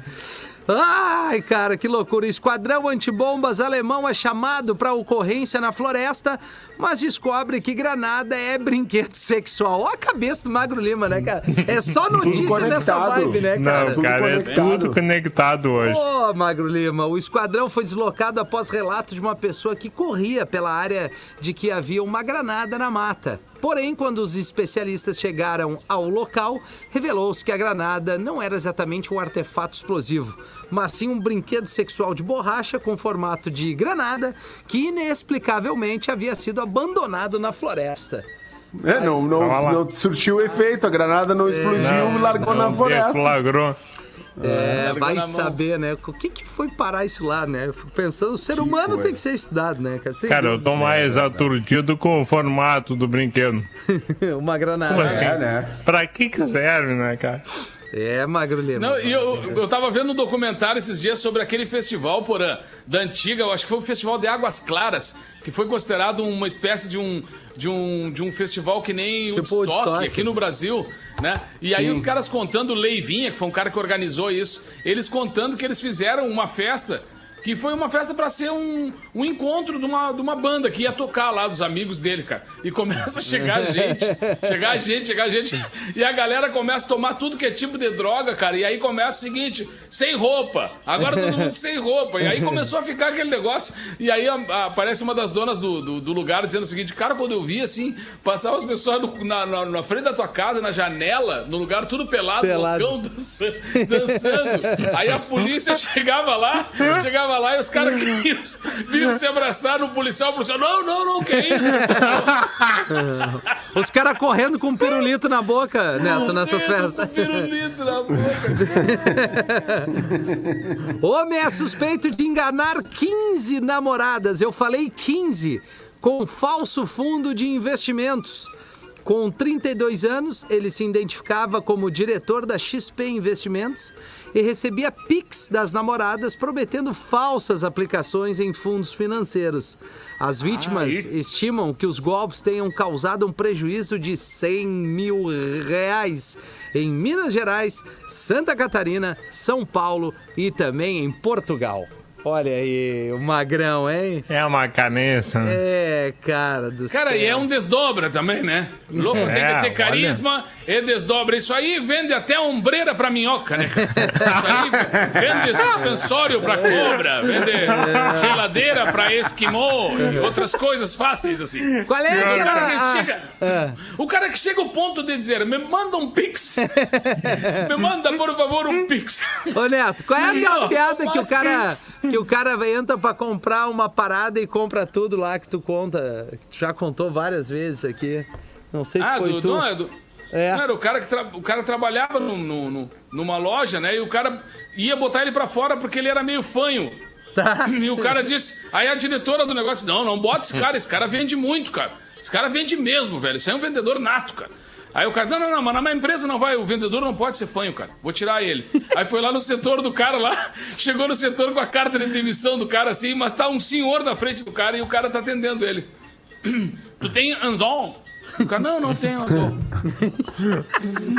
Ai, cara, que loucura. Esquadrão antibombas alemão é chamado para ocorrência na floresta, mas descobre que granada é brinquedo sexual. Olha a cabeça do Magro Lima, né, cara? É só notícia nessa vibe, né, cara? Não, tudo cara, é conectado. tudo conectado hoje. Ô, Magro Lima, o esquadrão foi deslocado após relato de uma pessoa que corria pela área de que havia uma granada na mata. Porém, quando os especialistas chegaram ao local, revelou-se que a granada não era exatamente um artefato explosivo, mas sim um brinquedo sexual de borracha com formato de granada que inexplicavelmente havia sido abandonado na floresta. É, não, não, não surtiu efeito, a granada não explodiu e largou na floresta. deflagrou. É, largou vai na mão. saber, né? O que, que foi parar isso lá, né? Eu fico pensando, o ser humano coisa. tem que ser estudado, né, cara? Sem Cara, eu tô mais aturdido com o formato do brinquedo. Uma granada. Como assim? É, né? Pra que que serve, né, cara? É, Magro Lima. Não, e eu, eu tava vendo um documentário esses dias sobre aquele festival, Porã, da antiga, eu acho que foi o Festival de Águas Claras, que foi considerado uma espécie de um, de um, de um festival que nem Tipo o Woodstock, Woodstock. aqui no Brasil, né? E aí os caras contando, o Leivinha, que foi um cara que organizou isso, eles contando que eles fizeram uma festa que foi uma festa pra ser um, um encontro de uma, de uma banda que ia tocar lá, dos amigos dele, cara. E começa a chegar gente, chegar gente, chegar gente. E a galera começa a tomar tudo que é tipo de droga, cara. E aí começa o seguinte, sem roupa. Agora todo mundo sem roupa. E aí começou a ficar aquele negócio. E aí aparece uma das donas do, do, do lugar dizendo o seguinte, cara, quando eu vi assim, passavam as pessoas no- na, na, na frente da tua casa, na janela, no lugar tudo pelado, Pelado. loucão, dançando, dançando. Aí a polícia chegava lá, chegava lá e os caras queriam, vinham se abraçar no policial, o policial, não, não, não, que isso? Os caras correndo com um pirulito na boca, Neto, nessas festas. com pirulito na boca. Homem é suspeito de enganar 15 namoradas. Eu falei 15, com falso fundo de investimentos. Com 32 anos, ele se identificava como diretor da XP Investimentos e recebia Pix das namoradas prometendo falsas aplicações em fundos financeiros. As vítimas estimam que os golpes tenham causado um prejuízo de 100 mil reais em Minas Gerais, Santa Catarina, São Paulo e também em Portugal. Olha aí, o magrão, hein? É uma canessa. né? É, cara do céu. Cara, e é um desdobra também, né? Louco tem É, que ter carisma e desdobra. Isso aí vende até ombreira pra minhoca, né? Isso aí vende suspensório pra cobra, vende geladeira pra esquimô e outras coisas fáceis assim. Qual é O cara que chega, o cara que chega ao ponto de dizer, me manda um pix. me manda, por favor, um pix. Ô, Neto, qual é Não, piada que o cara que o cara entra pra comprar uma parada e compra tudo lá que tu conta, que tu já contou várias vezes aqui. Não sei se Ah, foi do, tu. não, é do, É. não, era o cara que tra- o cara trabalhava no, no- no- numa loja, né? E o cara ia botar ele pra fora porque ele era meio fanho. Tá. E o cara disse. Aí a diretora do negócio, não, não bota esse cara, esse cara vende muito, cara. Esse cara vende mesmo, velho. Isso é um vendedor nato, cara. Aí o cara, não, não, não, mas na minha empresa não vai, o vendedor não pode ser fanho, cara. Vou tirar ele. Aí foi lá no setor do cara lá, chegou no setor com a carta de demissão do cara assim, mas tá um senhor na frente do cara e o cara tá atendendo ele. Tu tem anzol? O cara, não, não tem anzol.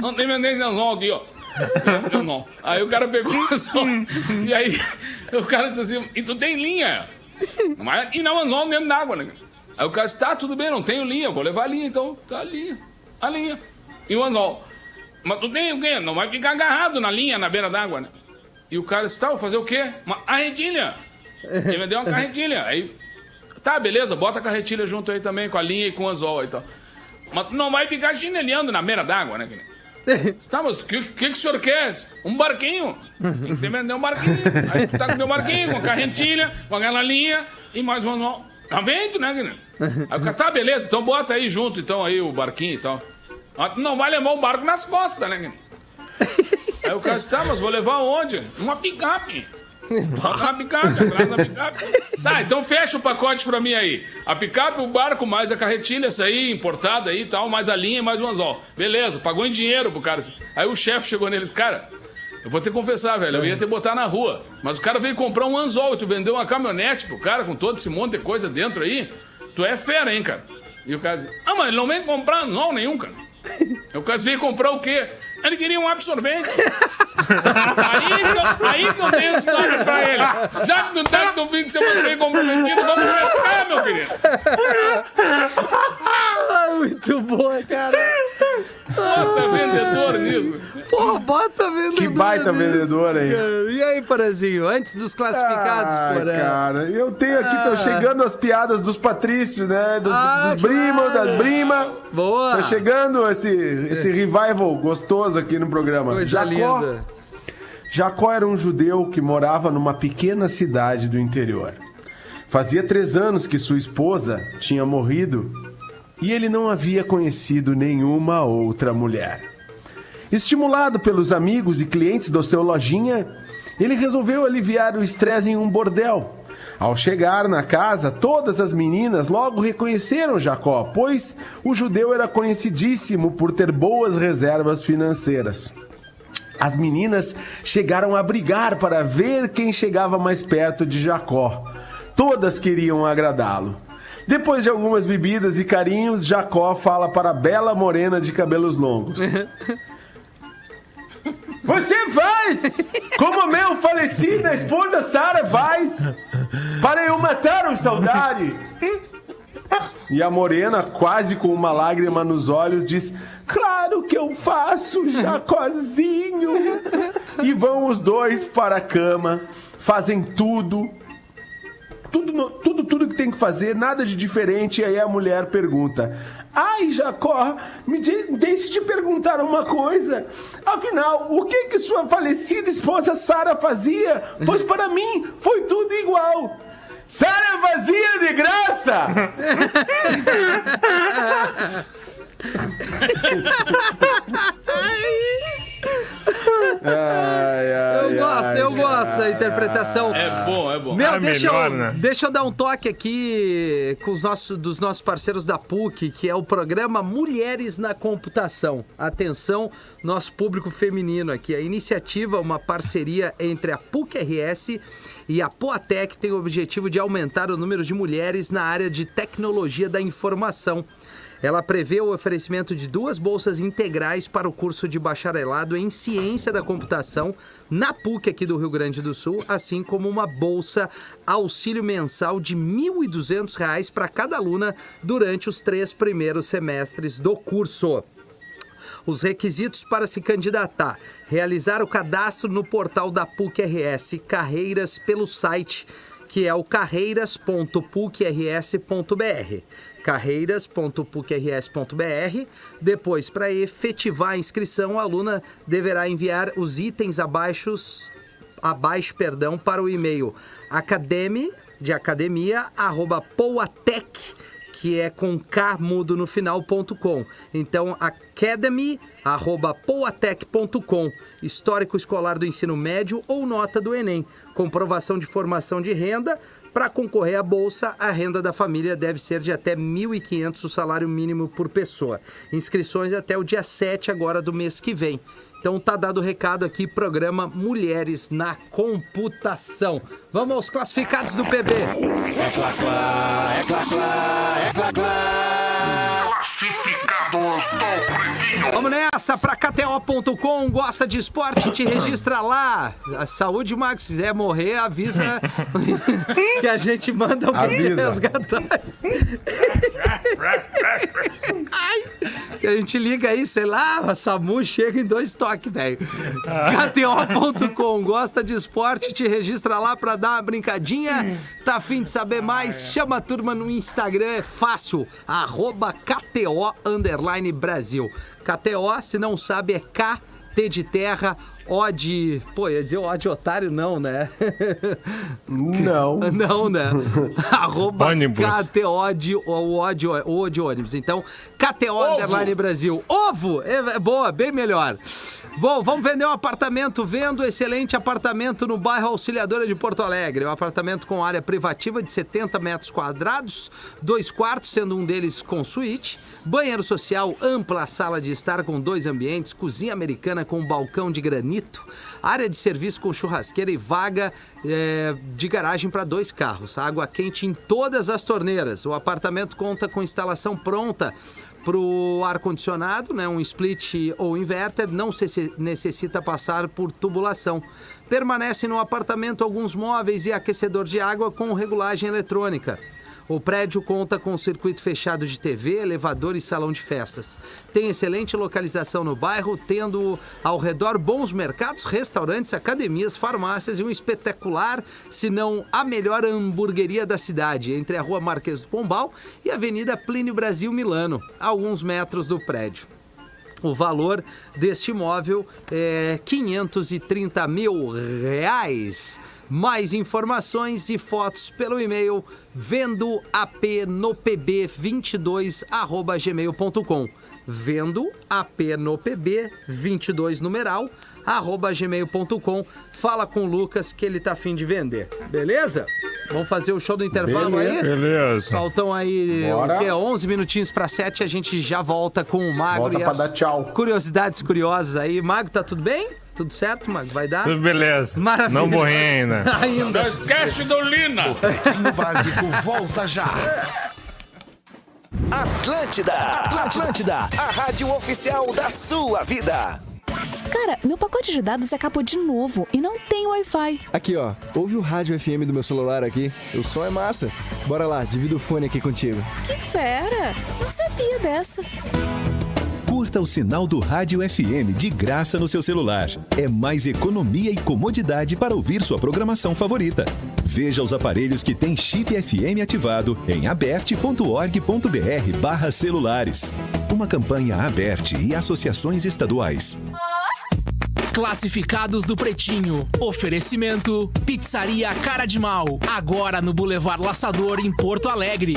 Não tem vendente anzol aqui, ó. Não. Aí o cara pegou o anzol e aí o cara disse assim, e tu tem linha? E não anzol dentro d'água, né? Aí o cara disse, tá, tudo bem, não tenho linha, vou levar linha então. Tá linha, a linha. E o anzol? Mas tu tem o quê? Não vai ficar agarrado na linha, na beira d'água, né? E o cara disse, tá, vou fazer o quê? Uma carretilha. Ele me deu uma carretilha. Aí, tá, beleza, bota a carretilha junto aí também, com a linha e com o anzol aí, então. Mas tu não vai ficar chinelhando na beira d'água, né? Tá, mas o que, que, que o senhor quer? Um barquinho. Tem que vender um barquinho. Aí tu tá com o teu barquinho, com a carretilha, com aquela linha e mais um anzol. Tá vendo, né, querido? Aí o cara, tá, beleza, então bota aí junto, então, aí o barquinho e tal. Mas tu não vai levar o barco nas costas, né? Aí o cara disse, tá, mas vou levar onde? Numa picape. Na picape, atrás da picape. Tá, então fecha o pacote pra mim aí. A picape, o barco, mais a carretilha, essa aí, importada aí e tal, mais a linha e mais um anzol. Beleza, pagou em dinheiro pro cara. Aí o chefe chegou neles, cara, eu vou ter que confessar, velho, eu ia te botar na rua. Mas o cara veio comprar um anzol e tu vendeu uma caminhonete pro cara com todo esse monte de coisa dentro aí. Tu é fera, hein, cara? E o cara disse, ah, mas ele não vem comprar anzol nenhum, cara. O cara veio comprar o quê? Ele queria um absorvente. aí, eu, aí que eu tenho história pra ele. Já que tu tá com o fim de semana bem comprometido, vamos pescar, meu querido. Ah, muito boa, cara. Bota vendedor nisso. Pô, bota vendedor. Que baita nisso, vendedor, hein? cara. E aí, Porazinho, antes dos classificados, Ai, Porã? cara, eu tenho aqui, estão Ah. chegando as piadas dos patrícios, né? Dos, Ah, dos primo, claro. das prima. Boa. Tá chegando esse, esse revival gostoso aqui no programa. Coisa Jacó, linda. Jacó era um judeu que morava numa pequena cidade do interior. Fazia três anos que sua esposa tinha morrido e ele não havia conhecido nenhuma outra mulher. Estimulado pelos amigos e clientes do seu lojinha, ele resolveu aliviar o estresse em um bordel. Ao chegar na casa, todas as meninas logo reconheceram Jacó, pois o judeu era conhecidíssimo por ter boas reservas financeiras. As meninas chegaram a brigar para ver quem chegava mais perto de Jacó. Todas queriam agradá-lo. Depois de algumas bebidas e carinhos, Jacó fala para a bela morena de cabelos longos. Você faz como meu falecida esposa Sara faz para eu matar o saudade. E a morena, quase com uma lágrima nos olhos, diz: Claro que eu faço, Jacozinho. E vão os dois para a cama, fazem tudo. Tudo, tudo, tudo que tem que fazer, nada de diferente. E aí a mulher pergunta: Ai, Jacó, me de, deixe te perguntar uma coisa. Afinal, o que que sua falecida esposa Sara fazia? Pois para mim foi tudo igual. Sara vazia de graça! Ai, ai, Eu gosto, ai, eu gosto da interpretação. É bom, é bom. Meu, É deixa, melhor, eu, né? deixa eu dar um toque aqui com os nossos, dos nossos parceiros da PUC, que é o programa Mulheres na Computação. Atenção, nosso público feminino aqui. A iniciativa, uma parceria entre a PUC-RS e a Poatec, tem o objetivo de aumentar o número de mulheres na área de tecnologia da informação. Ela prevê o oferecimento de duas bolsas integrais para o curso de bacharelado em Ciência da Computação na PUC aqui do Rio Grande do Sul, assim como uma bolsa auxílio mensal de 1.200 reais para cada aluna durante os três primeiros semestres do curso. Os requisitos para se candidatar: realizar o cadastro no portal da PUC-RS Carreiras pelo site, que é o carreiras.pucrs.br. carreiras.pucrs.br. Depois, para efetivar a inscrição, a aluna deverá enviar os itens abaixo, abaixo perdão, para o e-mail academy, de academia, arroba poatec, que é com K mudo no final.com. Então, academy.poatec.com. Histórico escolar do ensino médio ou nota do Enem. Comprovação de formação de renda. Para concorrer à bolsa, a renda da família deve ser de até R$ 1.500 o salário mínimo por pessoa. Inscrições até o dia 7 agora do mês que vem. Então tá dado o recado aqui, programa Mulheres na Computação. Vamos aos classificados do PB. Vamos nessa pra KTO.com, gosta de esporte, te registra lá. A saúde, Max, se quiser morrer, avisa que a gente manda alguém te resgatar. A gente liga aí, sei lá, a SAMU chega em dois toques, velho. KTO.com, gosta de esporte, te registra lá pra dar uma brincadinha. Tá afim de saber mais? Chama a turma no Instagram, é fácil. Arroba KTO Underline Brasil. KTO, se não sabe, é K. T de terra, De. Pô, ia dizer O de otário, não, né? Não. Não, né? Arroba Ônibus. KTO de, o, o, de, o de ônibus. Então, KTO Underline Brasil. Ovo! É, é boa, bem melhor. Bom, vamos vender um apartamento. Vendo excelente apartamento no bairro Auxiliadora de Porto Alegre. Um apartamento com área privativa de 70 metros quadrados, dois quartos, sendo um deles com suíte, banheiro social, ampla sala de estar com dois ambientes, cozinha americana com balcão de granito, área de serviço com churrasqueira e vaga é, de garagem para dois carros. Água quente em todas as torneiras. O apartamento conta com instalação pronta para o ar-condicionado, né, um split ou inverter, não se necessita passar por tubulação. Permanece no apartamento alguns móveis e aquecedor de água com regulagem eletrônica. O prédio conta com circuito fechado de TV, elevador e salão de festas. Tem excelente localização no bairro, tendo ao redor bons mercados, restaurantes, academias, farmácias e um espetacular, se não a melhor hamburgueria da cidade, entre a Rua Marquês do Pombal e a Avenida Plínio Brasil Milano, a alguns metros do prédio. O valor deste imóvel é 530 mil reais. Mais informações e fotos pelo e-mail vendo ap no pb 22 arroba gmail.com vendo ap no pb 22 numeral arroba gmail.com fala com o Lucas que ele tá afim de vender beleza? Vamos fazer o show do intervalo aí? Beleza. Faltam aí Bora. o quê? 11 minutinhos para 7 a gente já volta com o Magro Volta e dar tchau. curiosidades curiosas aí. Mago, tá tudo bem? Tudo certo, Mago? Vai dar? Tudo beleza. Maravilha. Não morri ainda. Ainda. Não esquece do Lina. Pretinho Básico volta já. Atlântida, Atlântida, a rádio oficial da sua vida. Cara, meu pacote de dados acabou de novo e não tem Wi-Fi. Aqui, ó. Ouve o rádio FM do meu celular aqui. O som é massa. Bora lá, divido o fone aqui contigo. Que fera! Não sabia dessa. Curta o sinal do Rádio FM de graça no seu celular. É mais economia e comodidade para ouvir sua programação favorita. Veja os aparelhos que têm chip FM ativado em aberte.org.br barra celulares. Uma campanha aberte e associações estaduais. Classificados do Pretinho. Oferecimento: Pizzaria Cara de Mal. Agora no Boulevard Laçador, em Porto Alegre.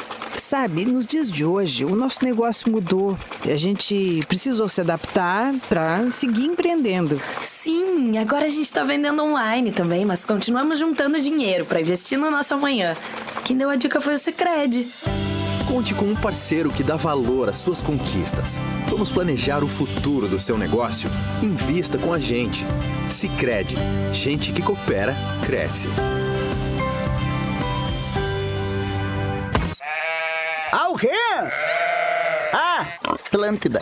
Sabe, nos dias de hoje, o nosso negócio mudou. A gente precisou se adaptar para seguir empreendendo. Sim, agora a gente está vendendo online também, mas continuamos juntando dinheiro para investir no nosso amanhã. Quem deu a dica foi o Sicredi. Conte com um parceiro que dá valor às suas conquistas. Vamos planejar o futuro do seu negócio? Invista com a gente. Sicredi. Gente que coopera, cresce. Quê? Ah, Atlântida.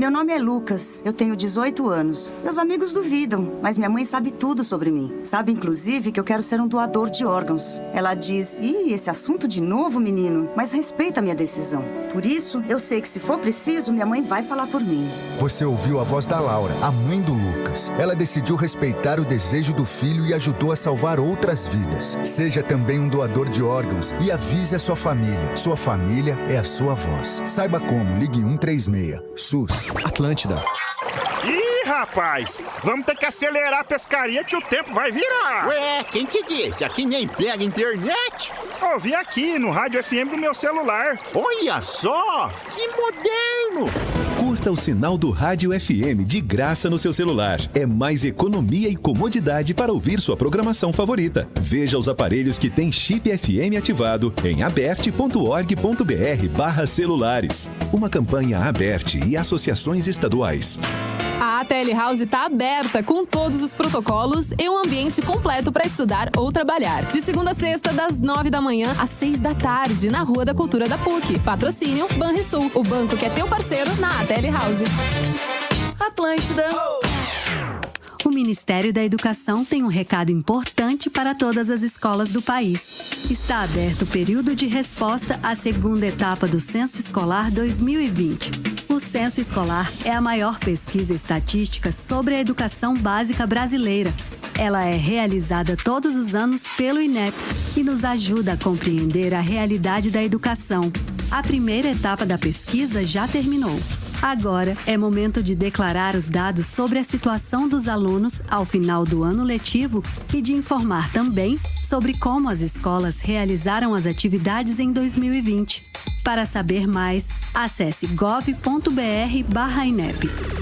Meu nome é Lucas, eu tenho 18 anos. Meus amigos duvidam, mas minha mãe sabe tudo sobre mim. Sabe, inclusive, que eu quero ser um doador de órgãos. Ela diz: Ih, esse assunto de novo, menino, mas respeita minha decisão. Por isso, eu sei que se for preciso, minha mãe vai falar por mim. Você ouviu a voz da Laura, a mãe do Lucas. Ela decidiu respeitar o desejo do filho e ajudou a salvar outras vidas. Seja também um doador de órgãos e avise a sua família. Sua família é a sua voz. Saiba como, ligue 136. SUS. Atlântida. Ih, rapaz, vamos ter que acelerar a pescaria que o tempo vai virar. Ué, quem te disse? Aqui nem pega internet. Ouvi aqui no rádio FM do meu celular. Olha só, que moderno! Curta o sinal do Rádio FM de graça no seu celular. É mais economia e comodidade para ouvir sua programação favorita. Veja os aparelhos que têm chip FM ativado em aberte.org.br barra celulares. Uma campanha aberte e associações estaduais. A ATL House está aberta com todos os protocolos e um ambiente completo para estudar ou trabalhar. De segunda a sexta, das nove da manhã às seis da tarde, na Rua da Cultura da PUC. Patrocínio Banrisul, o banco que é teu parceiro na ATL House. Atlântida. O Ministério da Educação tem um recado importante para todas as escolas do país. Está aberto o período de resposta à segunda etapa do Censo Escolar 2020. O Censo Escolar é a maior pesquisa estatística sobre a educação básica brasileira. Ela é realizada todos os anos pelo INEP e nos ajuda a compreender a realidade da educação. A primeira etapa da pesquisa já terminou. Agora é momento de declarar os dados sobre a situação dos alunos ao final do ano letivo e de informar também sobre como as escolas realizaram as atividades em 2020. Para saber mais, acesse gov.br/inep.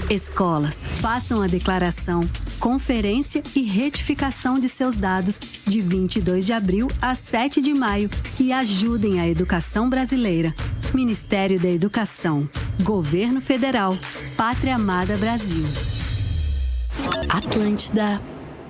Escolas, façam a declaração, conferência e retificação de seus dados de 22 de abril a 7 de maio e ajudem a educação brasileira. Ministério da Educação, Governo Federal, Pátria Amada Brasil. Atlântida.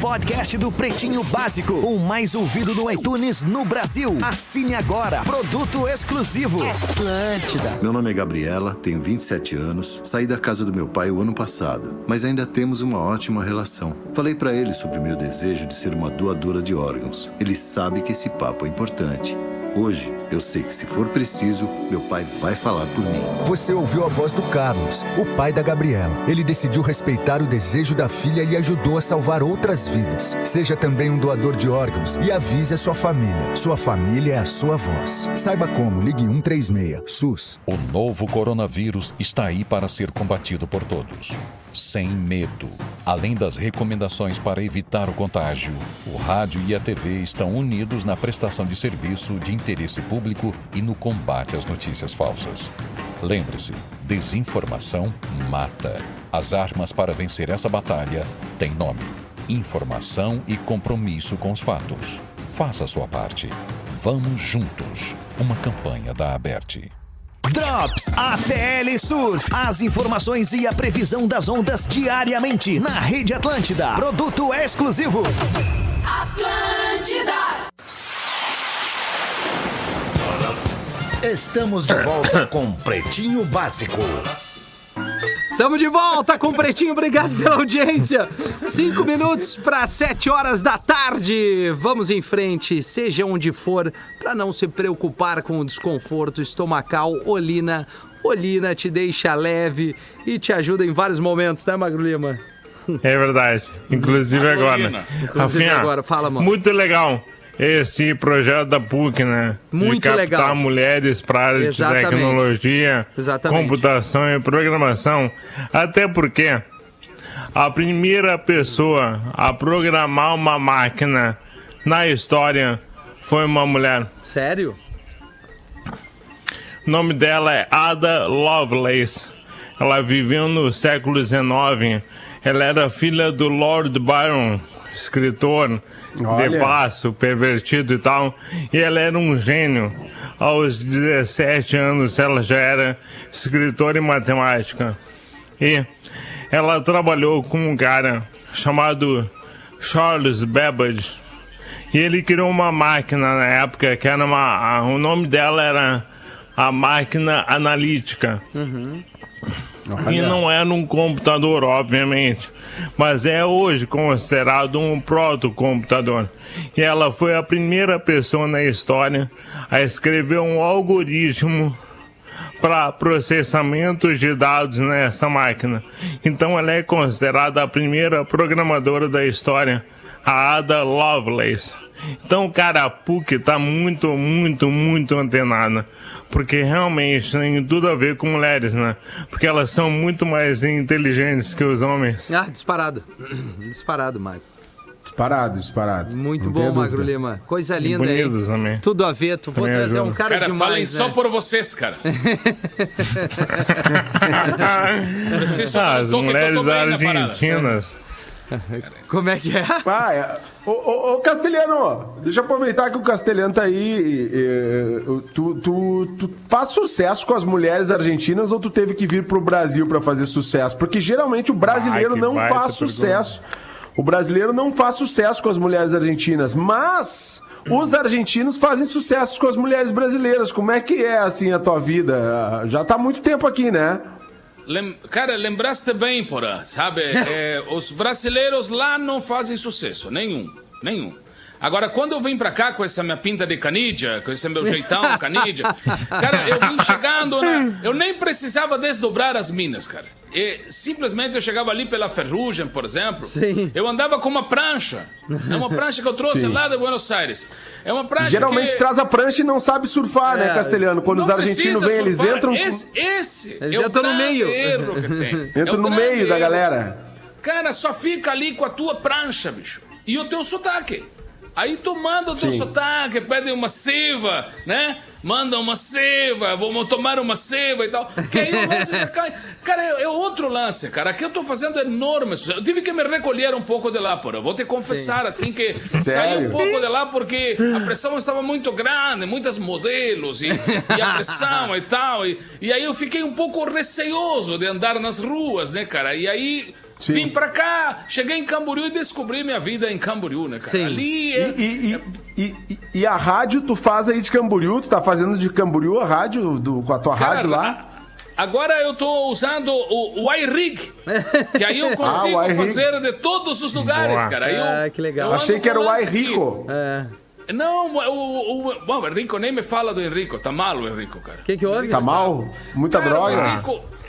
Podcast do Pretinho Básico, o mais ouvido no iTunes no Brasil. Assine agora. Produto exclusivo. Atlântida. Meu nome é Gabriela, tenho 27 anos, saí da casa do meu pai o ano passado, mas ainda temos uma ótima relação. Falei para ele sobre meu desejo de ser uma doadora de órgãos. Ele sabe que esse papo é importante. Hoje, eu sei que se for preciso, meu pai vai falar por mim. Você ouviu a voz do Carlos, o pai da Gabriela. Ele decidiu respeitar o desejo da filha e ajudou a salvar outras vidas. Seja também um doador de órgãos e avise a sua família. Sua família é a sua voz. Saiba como, ligue 136, SUS. O novo coronavírus está aí para ser combatido por todos. Sem medo. Além das recomendações para evitar o contágio, o rádio e a TV estão unidos na prestação de serviço de interesse público e no combate às notícias falsas. Lembre-se, desinformação mata. As armas para vencer essa batalha têm nome: informação e compromisso com os fatos. Faça a sua parte. Vamos juntos. Uma campanha da Aberte. Drops ATL Surf. As informações e a previsão das ondas diariamente na Rede Atlântida. Produto exclusivo. Atlântida. Estamos de volta com Pretinho Básico. Estamos de volta com o Pretinho, obrigado pela audiência. Cinco minutos para sete horas da tarde. Vamos em frente, seja onde for, para não se preocupar com o desconforto estomacal. Olina, Olina te deixa leve e te ajuda em vários momentos, né, Magro Lima? É verdade. Inclusive agora. Inclusive Rafinha, agora, fala, mano. Muito legal esse projeto da PUC, né? Muito de captar legal. mulheres para a área de Exatamente. tecnologia, Exatamente. computação e programação. Até porque a primeira pessoa a programar uma máquina na história foi uma mulher. Sério? O nome dela é Ada Lovelace. Ela viveu no século XIX. Ela era filha do Lord Byron, escritor Olha. devasso, pervertido e tal. E ela era um gênio. Aos 17 anos ela já era escritora em matemática. E ela trabalhou com um cara chamado Charles Babbage. E ele criou uma máquina na época que era uma. a- O nome dela era a máquina analítica. E não era um computador, obviamente, mas é hoje considerado um protocomputador. E ela foi a primeira pessoa na história a escrever um algoritmo para processamento de dados nessa máquina. Então ela é considerada a primeira programadora da história, a Ada Lovelace. Então, cara, a PUC tá muito, muito, muito antenada. Porque realmente tem tudo a ver com mulheres, né? Porque elas são muito mais inteligentes que os homens. Ah, disparado. Disparado, Magro. Disparado, disparado. Muito Não bom, Magro. Lima. Coisa E linda aí. também. Tudo a ver. Tu Também é um ajuda. cara, Cara, demais, falem né? só por vocês, cara. Ah, as mulheres argentinas. Como é que é? Ah, é. Ô, ô, ô, Castelhano, deixa eu aproveitar que o Castelhano tá aí. e, e, tu, tu, tu faz sucesso com as mulheres argentinas ou tu teve que vir pro Brasil pra fazer sucesso? Porque geralmente o brasileiro que não faz pergunta. sucesso. o brasileiro não faz sucesso com as mulheres argentinas, mas os argentinos fazem sucesso com as mulheres brasileiras. Como é que é assim a tua vida? Já tá há muito tempo aqui, né? Lem- Cara, lembraste bem, porra, sabe? É, os brasileiros lá não fazem sucesso, nenhum, nenhum. Agora, quando eu vim pra cá com essa minha pinta de canídia, com esse meu jeitão canídia, cara, eu vim chegando, né? Eu nem precisava desdobrar as minas, cara. E, simplesmente eu chegava ali pela Ferrugem, por exemplo. Sim. Eu andava com uma prancha. É uma prancha que eu trouxe Sim. lá de Buenos Aires. É uma prancha Geralmente que... traz a prancha e não sabe surfar, né, É. Castelhano? Quando os argentinos vêm, eles entram. Esse, esse Eles é o entram no meio. erro que tem. É Entram no meio da erro. galera. Cara, só fica ali com a tua prancha, bicho. E o teu sotaque. Aí tu manda o teu Sim. sotaque, pede uma ceva, né? Manda uma ceva, vamos tomar uma ceva e tal. Que aí o lance já cai. Cara, é, é outro lance, cara. Aqui eu tô fazendo enorme. Eu tive que me recolher um pouco de lá, porra. Vou te confessar, assim, que saí um pouco de lá porque a pressão estava muito grande, muitas modelos e, e a pressão e tal. E, e aí eu fiquei um pouco receoso de andar nas ruas, né, cara? E aí vim pra cá, cheguei em Camboriú e descobri minha vida em Camboriú, né, cara? Sim. Ali é... E, e- e- e- e a rádio tu faz aí de Camboriú? Tu tá fazendo de Camboriú a rádio do, com a tua Cara, rádio lá? Agora eu tô usando o, o iRig, que aí eu consigo Ah, o iRig. fazer de todos os lugares, Boa. cara. Eu, Ah, que legal. eu Achei que era o iRico. É. Não, o, o, bom, o Henrico nem me fala do Henrico, tá mal o Henrico, cara. O que, que houve? Tá mal? Muita Cara, O droga?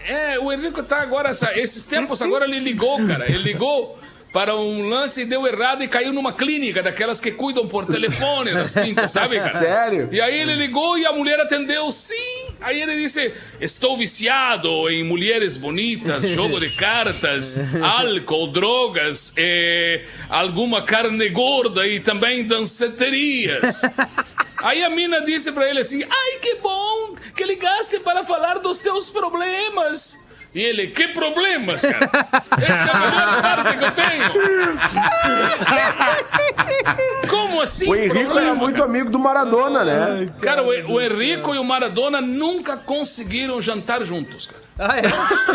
É, o Henrico tá agora, essa- esses tempos agora ele ligou, cara. Ele ligou para um lance e deu errado e caiu numa clínica daquelas que cuidam por telefone das pintas, sabe, cara? Sério? E aí ele ligou e a mulher atendeu, sim. Aí ele disse: Estou viciado em mulheres bonitas, jogo de cartas, álcool, drogas, eh, alguma carne gorda e também danceterias. Aí a mina disse pra ele assim: Ai, que bom que ligaste para falar dos teus problemas. E ele, que problemas, cara? Essa é a melhor parte que eu tenho. Como assim? O Henrico problema, era muito amigo do Maradona, né? Cara, o, o Henrico e o Maradona nunca conseguiram jantar juntos, cara. Ah, é?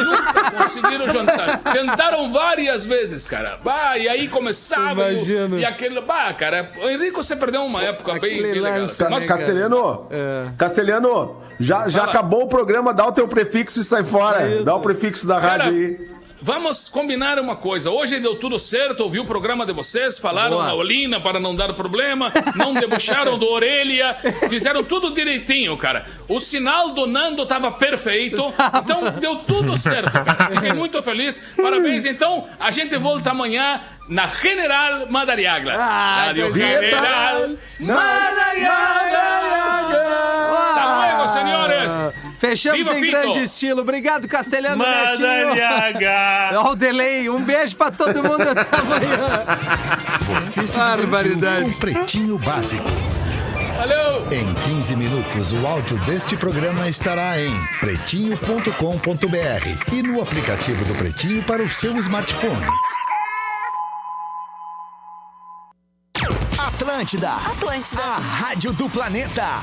Nunca conseguiram jantar. Tentaram várias vezes, cara. Bah, e aí começava. e Imagino. E, aquele. Bah, cara, o Henrico você perdeu uma época bem, Aquele bem legal. Mas, Castelhano, É. Castelhano, já, já Fala. acabou o programa, dá o teu prefixo e sai fora. Dá o prefixo da Cara, rádio aí. Vamos combinar uma coisa. Hoje deu tudo certo, ouvi o programa de vocês, falaram Boa. na Olina para não dar problema, não debocharam do orelha, fizeram tudo direitinho, cara. O sinal do Nando tava perfeito, então deu tudo certo, cara. Fiquei muito feliz. Parabéns. Então, a gente volta amanhã na General Madariaga. Ah, Rádio General Madariaga. Hasta luego, senhores. Fechamos Viva em Fito. grande estilo. Obrigado, Castelhano Netinho. Olha o delay. Um beijo pra todo mundo até amanhã. Você se Barbaridade. com Pretinho Básico. Valeu. Em 15 minutos, o áudio deste programa estará em pretinho.com.br e no aplicativo do Pretinho para o seu smartphone. Atlântida. Atlântida. A rádio do planeta.